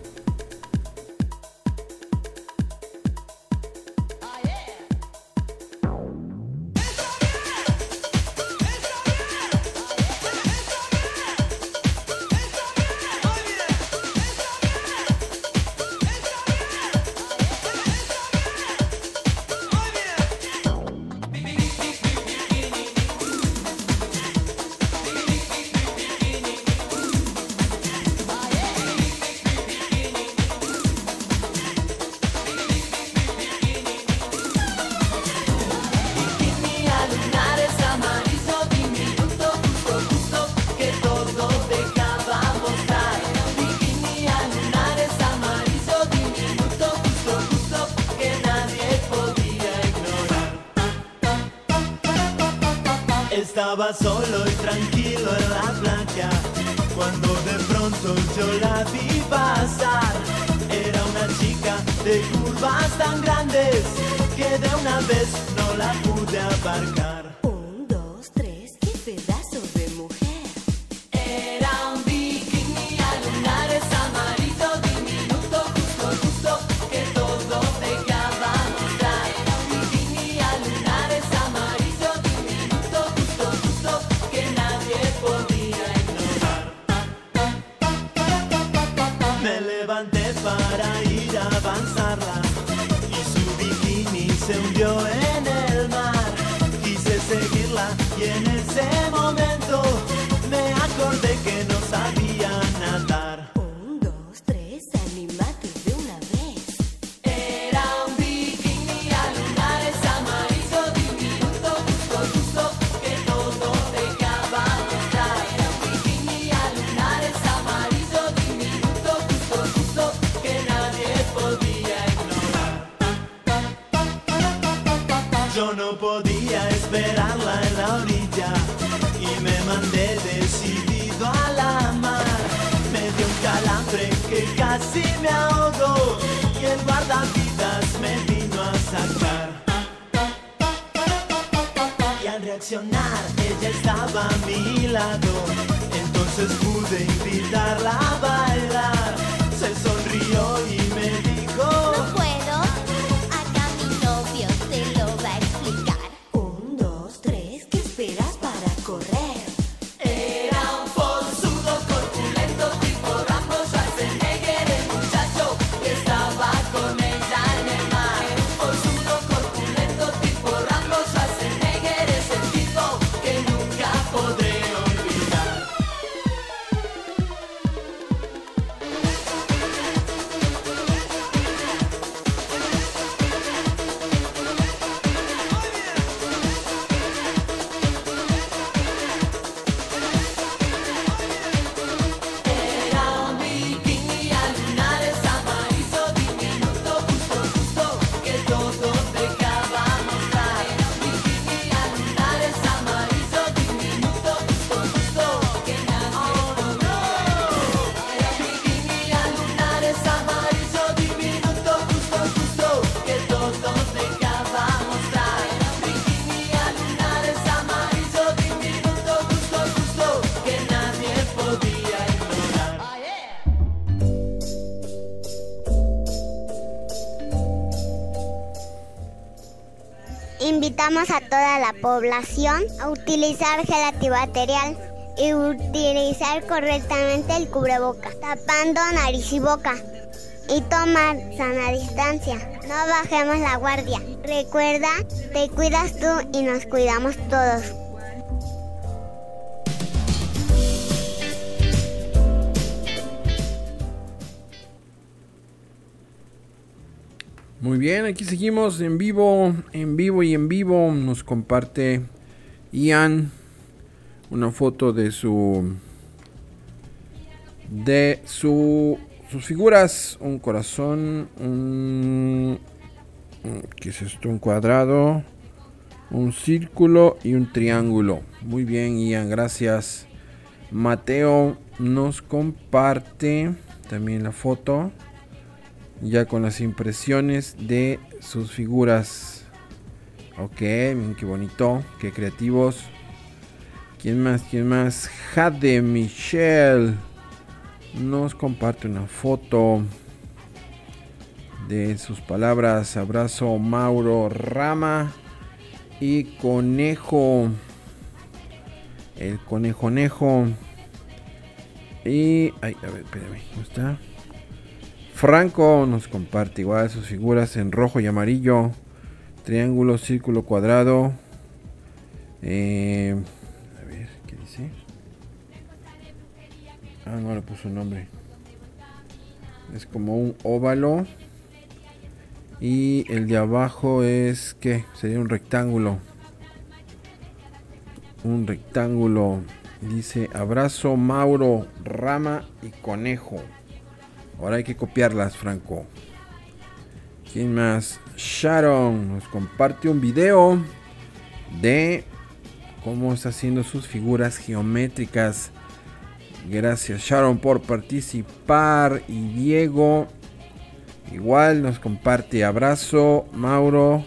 Speaker 13: Estaba solo y tranquilo en la playa cuando de pronto yo la vi pasar. Era una chica de curvas tan grandes que de una vez no la pude aparcar. Me ahogo y el guardavidas me vino a sacar. Y al reaccionar ella estaba a mi lado, entonces pude invitarla a bailar.
Speaker 4: Invitamos a toda la población a utilizar gel antibacterial y utilizar correctamente el cubreboca, tapando nariz y boca y tomar sana distancia. No bajemos la guardia. Recuerda, te cuidas tú y nos cuidamos todos.
Speaker 1: Muy bien, aquí seguimos en vivo, en vivo y en vivo. Nos comparte Ian una foto de su de su sus figuras, un corazón, un ¿qué es esto? Un cuadrado, un círculo y un triángulo. Muy bien, Ian, gracias. Mateo nos comparte también la foto ya con las impresiones de sus figuras. Ok, miren qué bonito, qué creativos. ¿Quién más? ¿Quién más? Jade Michelle nos comparte una foto de sus palabras. Abrazo Mauro Rama y Conejo. El conejonejo. Y. Ay, a ver, espérame. ¿Cómo está? Franco nos comparte igual sus figuras en rojo y amarillo. Triángulo, círculo, cuadrado. Eh, a ver, ¿qué dice? Ah, no le puso nombre. Es como un óvalo. Y el de abajo es, ¿qué? Sería un rectángulo. Un rectángulo. Dice abrazo Mauro, Rama y Conejo. Ahora hay que copiarlas, Franco. ¿Quién más? Sharon nos comparte un video de cómo está haciendo sus figuras geométricas. Gracias Sharon por participar. Y Diego igual nos comparte abrazo. Mauro,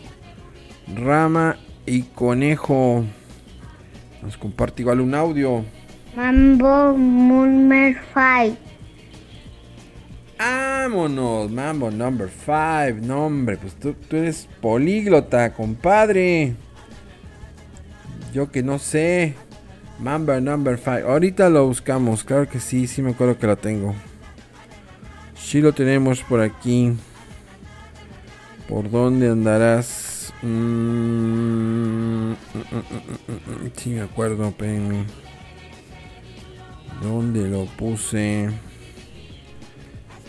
Speaker 1: Rama y Conejo. Nos comparte igual un audio.
Speaker 4: Mambo Number 5.
Speaker 1: Vámonos, Mambo number 5. No, hombre, pues tú, tú eres políglota, compadre. Yo que no sé. Mambo number 5. Ahorita lo buscamos, claro que sí, sí me acuerdo que lo tengo. Sí lo tenemos por aquí. ¿Por dónde andarás? Mm, mm, mm, sí me acuerdo, espérenme. ¿Dónde lo puse?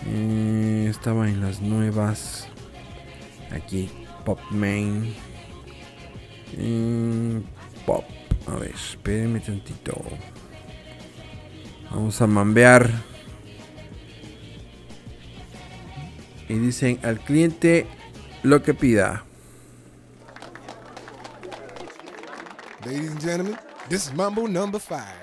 Speaker 1: Eh, estaba en las nuevas. Aquí, Pop Main. Eh, Pop. A ver, espérenme tantito. Vamos a mambear. Y dicen al cliente lo que pida.
Speaker 19: Ladies and gentlemen, this is Mambo number five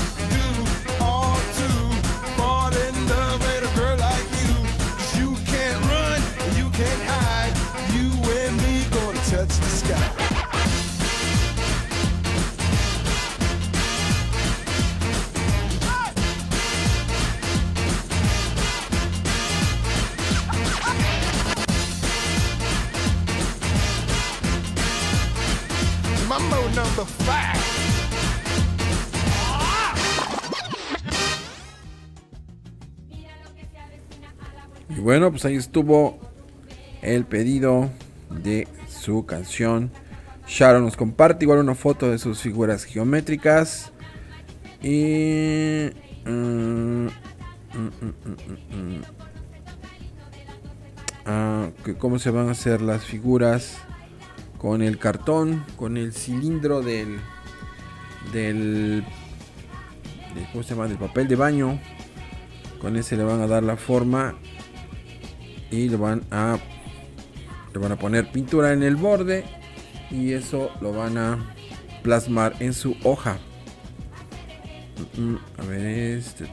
Speaker 1: Y bueno, pues ahí estuvo el pedido de su canción. Sharon nos comparte igual una foto de sus figuras geométricas. Y... mm. Ah, que ¿Cómo se van a hacer las figuras? Con el cartón, con el cilindro del... del... de- ¿Cómo se llama? Del papel de baño. Con ese le van a dar la forma y le van a le van a poner pintura en el borde y eso lo van a plasmar en su hoja. Mm, mm, A ver, este,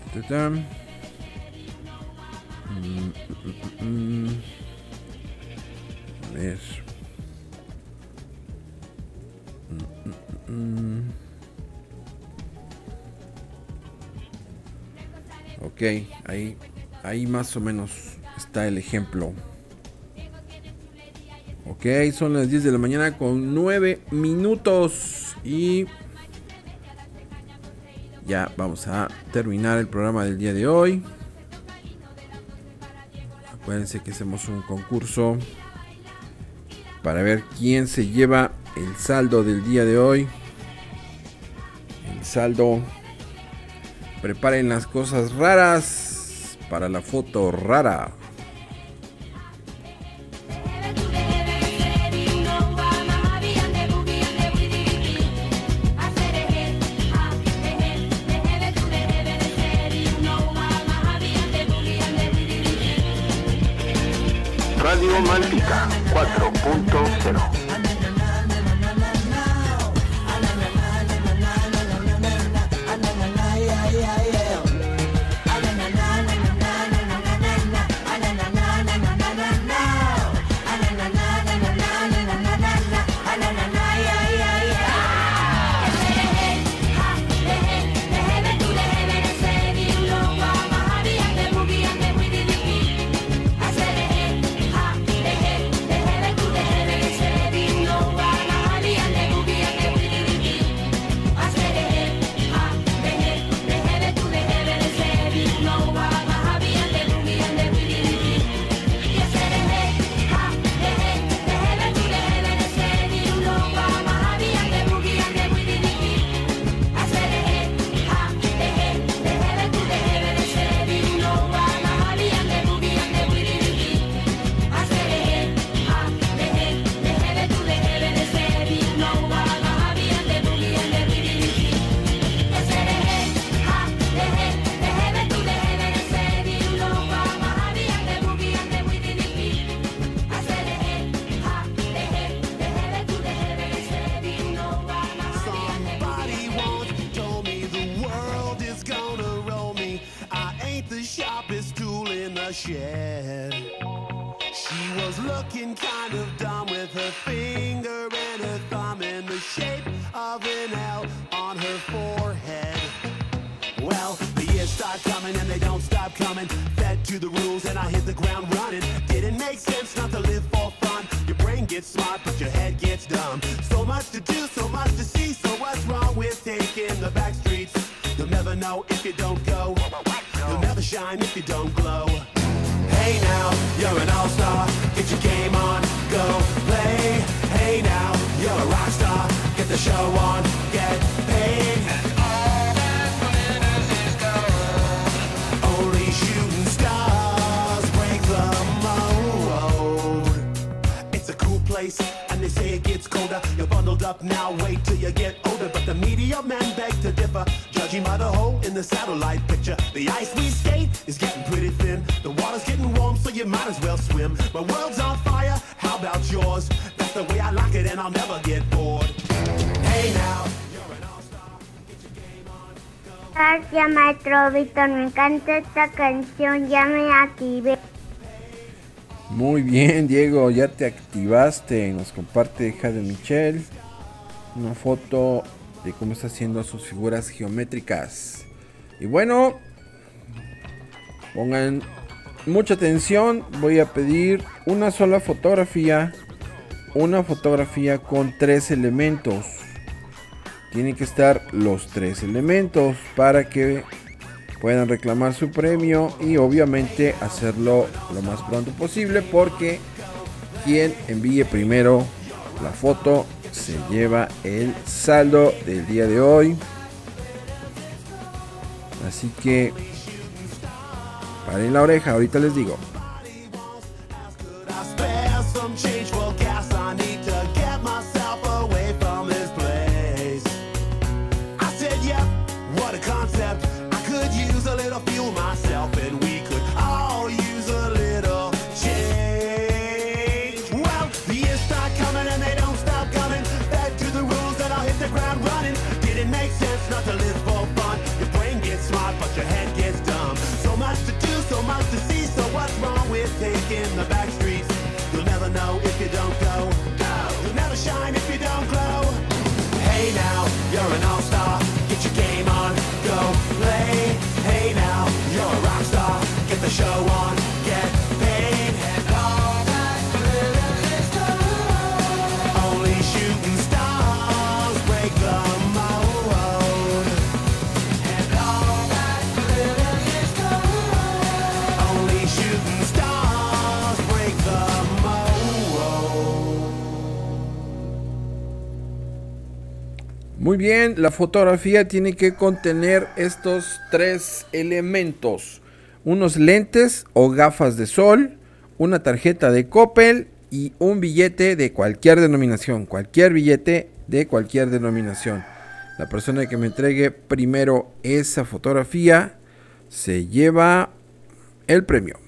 Speaker 1: mm. A ver. Mm. Ok, ahí, ahí más o menos está el ejemplo. Ok, son las 10 de la mañana con 9 minutos y ya vamos a terminar el programa del día de hoy. Acuérdense que hacemos un concurso para ver quién se lleva el saldo del día de hoy. El saldo. Preparen las cosas raras para la foto rara.
Speaker 20: Up now, wait till you get older. But the media men beg to differ, judging by the hole in the satellite picture. The ice we skate is getting pretty thin. The water's getting warm, so you might as well swim. My world's on fire, how about yours? That's the way I like it, and I'll never get bored. Hey now.
Speaker 4: Gracias, maestro Víctor. Me encanta esta canción. Ya me activé.
Speaker 1: Muy bien, Diego, ya te activaste. Nos comparte Jade Michel una foto de cómo está haciendo sus figuras geométricas. Y bueno, pongan mucha atención. Voy a pedir una sola fotografía. Una fotografía con tres elementos. Tienen que estar los tres elementos para que puedan reclamar su premio y obviamente hacerlo lo más pronto posible porque quien envíe primero la foto se lleva el saldo del día de hoy. Así que paren la oreja, ahorita les digo.
Speaker 20: in the back
Speaker 1: Muy bien, la fotografía tiene que contener estos tres elementos. Unos lentes o gafas de sol, una tarjeta de Coppel y un billete de cualquier denominación. Cualquier billete de cualquier denominación. La persona que me entregue primero esa fotografía se lleva el premio.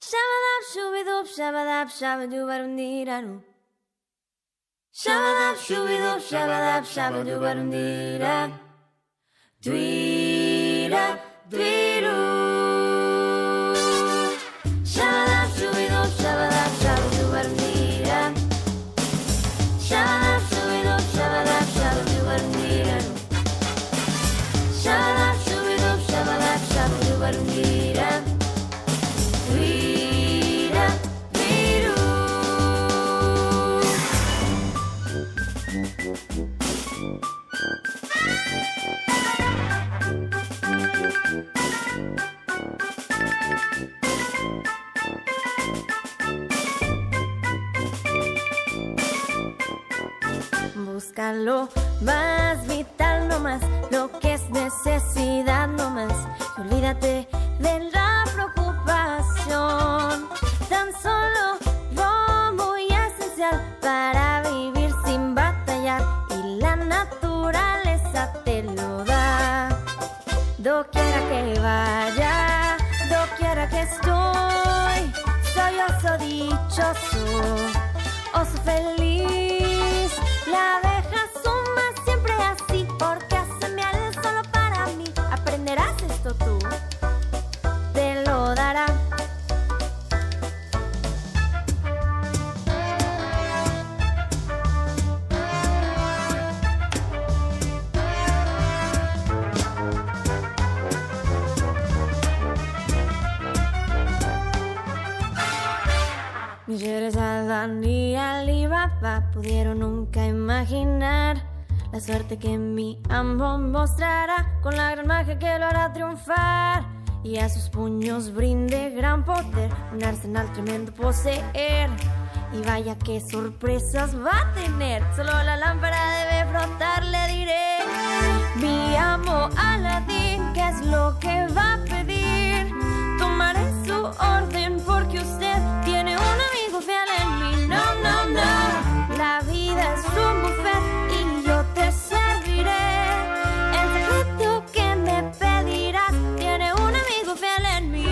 Speaker 13: Shabadab, shubidub, shabadab, shabadubarundiraru. Shabadab, shubidub, shabadab, shabadubarundira. Dwira, dwiru. Lo más vital nomás, lo que es necesidad nomás. Y olvídate de la preocupación. Tan solo lo muy esencial para vivir sin batallar. Y la naturaleza te lo da. Doquiera que vaya, doquiera que estoy, soy oso dichoso, oso feliz. La Ni Yerezada ni Alibaba pudieron nunca imaginar la suerte que mi amo mostrará con la gran magia que lo hará triunfar y a sus puños brinde gran poder, un arsenal tremendo poseer. Y vaya qué sorpresas va a tener, solo la lámpara debe frotar, le diré. Mi amo Aladín, ¿qué es lo que va a pedir? Tomaré su orden porque en mí.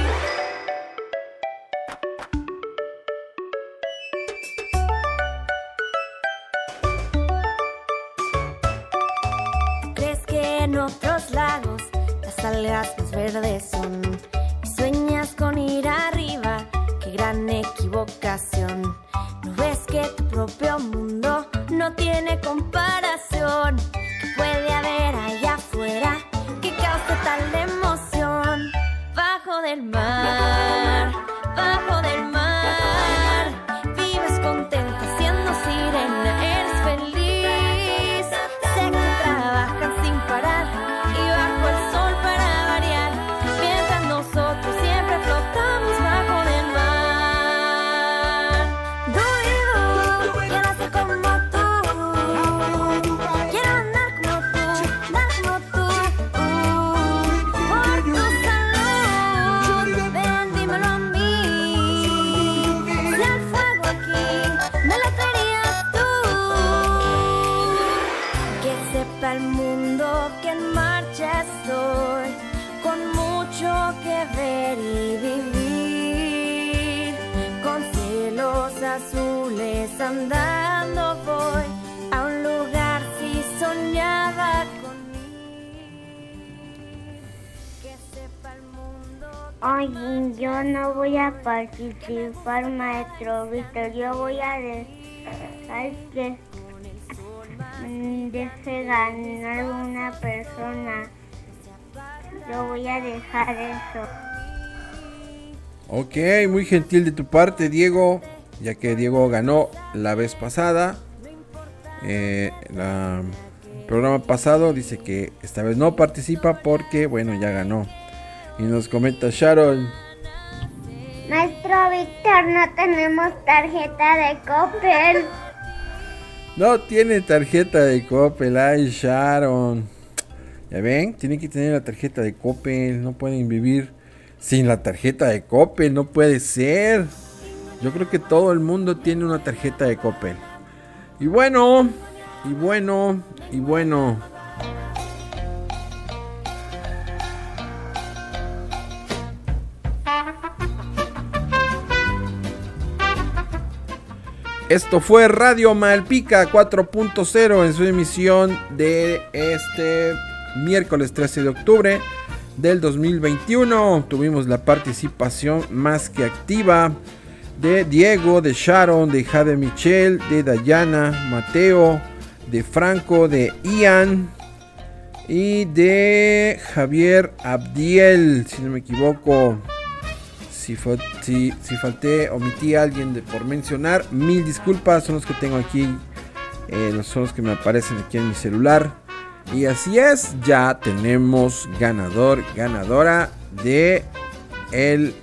Speaker 13: ¿Crees que en otros lagos las algas verdes son? Y sueñas con ir arriba, qué gran equivocación. ¿No ves que tu propio mundo no tiene comparación? ¿Qué puede haber allá afuera que cause tal emoción? Bajo del mar, andando voy a un lugar si soñaba con
Speaker 4: Oye, yo no voy a participar, maestro Víctor. Yo voy a dejar que mm, deje ganar una persona. Yo voy a dejar eso.
Speaker 1: Ok, muy gentil de tu parte, Diego. Ya que Diego ganó la vez pasada. Eh, la- el programa pasado dice que esta vez no participa porque, bueno, ya ganó. Y nos comenta Sharon.
Speaker 4: Maestro Víctor, no tenemos tarjeta de Coppel.
Speaker 1: No tiene tarjeta de Coppel, ay Sharon. Ya ven, tienen que tener la tarjeta de Coppel, no pueden vivir sin la tarjeta de Coppel, no puede ser. Yo creo que todo el mundo tiene una tarjeta de Coppel. Y bueno, y bueno, y bueno. Esto fue Radio Malpica 4.0 en su emisión de este miércoles 13 de octubre del 2021. Tuvimos la participación más que activa de Diego, de Sharon, de Jade Michel, de Dayana, Mateo, de Franco, de Ian y de Javier Abdiel, si no me equivoco. Si, si, si falté, omití a alguien de, por mencionar, mil disculpas, son los que tengo aquí, eh, son los que me aparecen aquí en mi celular. Y así es, ya tenemos ganador, ganadora de el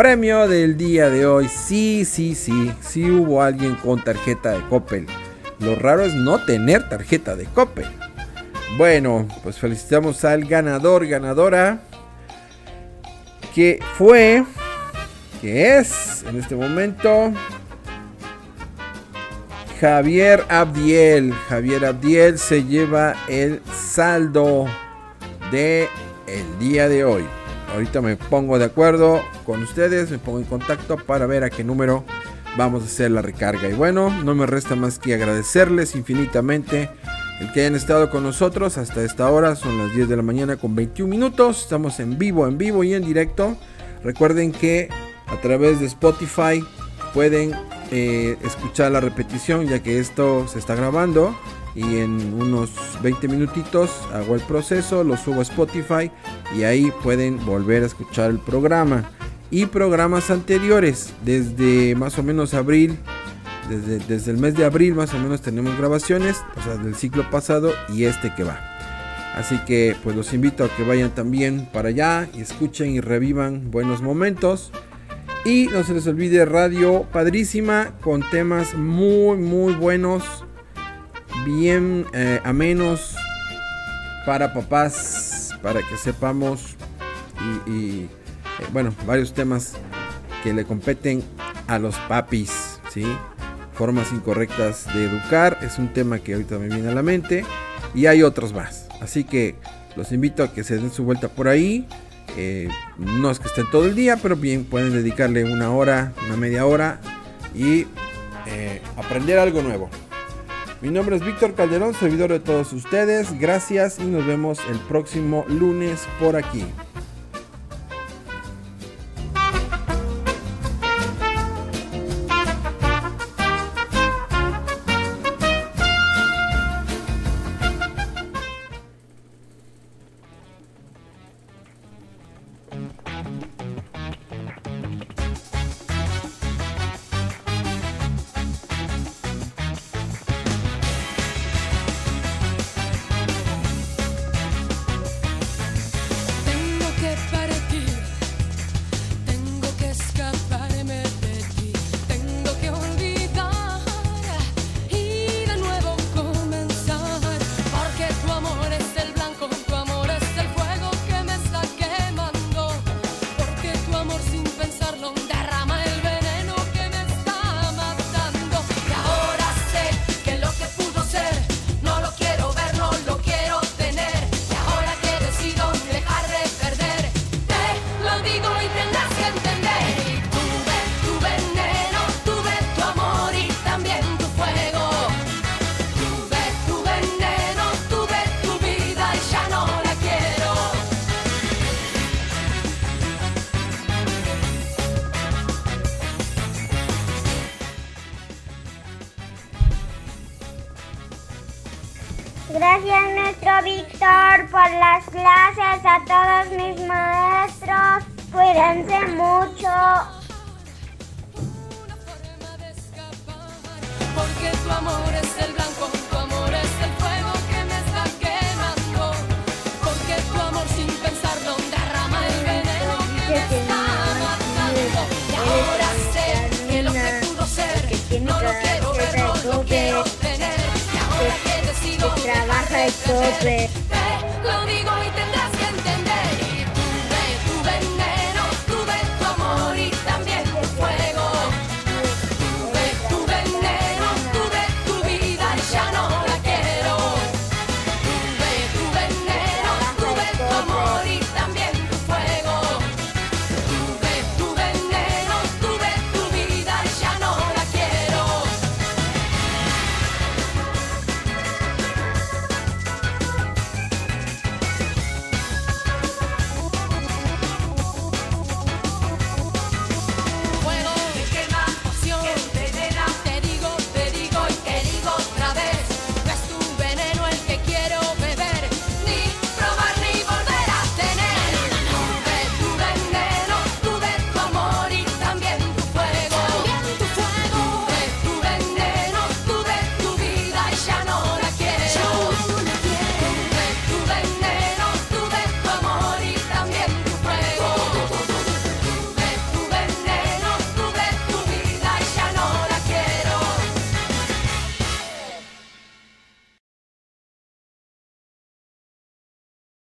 Speaker 1: premio del día de hoy. Sí, sí, sí, sí hubo alguien con tarjeta de Coppel. Lo raro es no tener tarjeta de Coppel. Bueno, pues felicitamos al ganador, ganadora. Que fue, que es en este momento Javier Abdiel. Javier Abdiel se lleva el saldo de el día de hoy. Ahorita me pongo de acuerdo con ustedes, me pongo en contacto para ver a qué número vamos a hacer la recarga. Y bueno, no me resta más que agradecerles infinitamente el que hayan estado con nosotros hasta esta hora. Son las 10 de la mañana con 21 minutos. Estamos en vivo, en vivo y en directo. Recuerden que a través de Spotify pueden eh, escuchar la repetición ya que esto se está grabando y en unos 20 minutitos hago el proceso, lo subo a Spotify y ahí pueden volver a escuchar el programa. Y programas anteriores desde más o menos abril desde, desde el mes de abril más o menos tenemos grabaciones o sea del ciclo pasado y este que va. Así que pues los invito a que vayan también para allá y escuchen y revivan buenos momentos. Y no se les olvide Radio Padrísima con temas muy muy buenos, bien eh, amenos para papás, para que sepamos y, eh, bueno, varios temas que le competen a los papis, ¿sí? Formas incorrectas de educar es un tema que ahorita me viene a la mente y hay otros más. Así que los invito a que se den su vuelta por ahí. Eh, no es que estén todo el día, pero bien pueden dedicarle una hora, una media hora y eh, aprender algo nuevo. Mi nombre es Víctor Calderón, servidor de todos ustedes. Gracias y nos vemos el próximo lunes por aquí.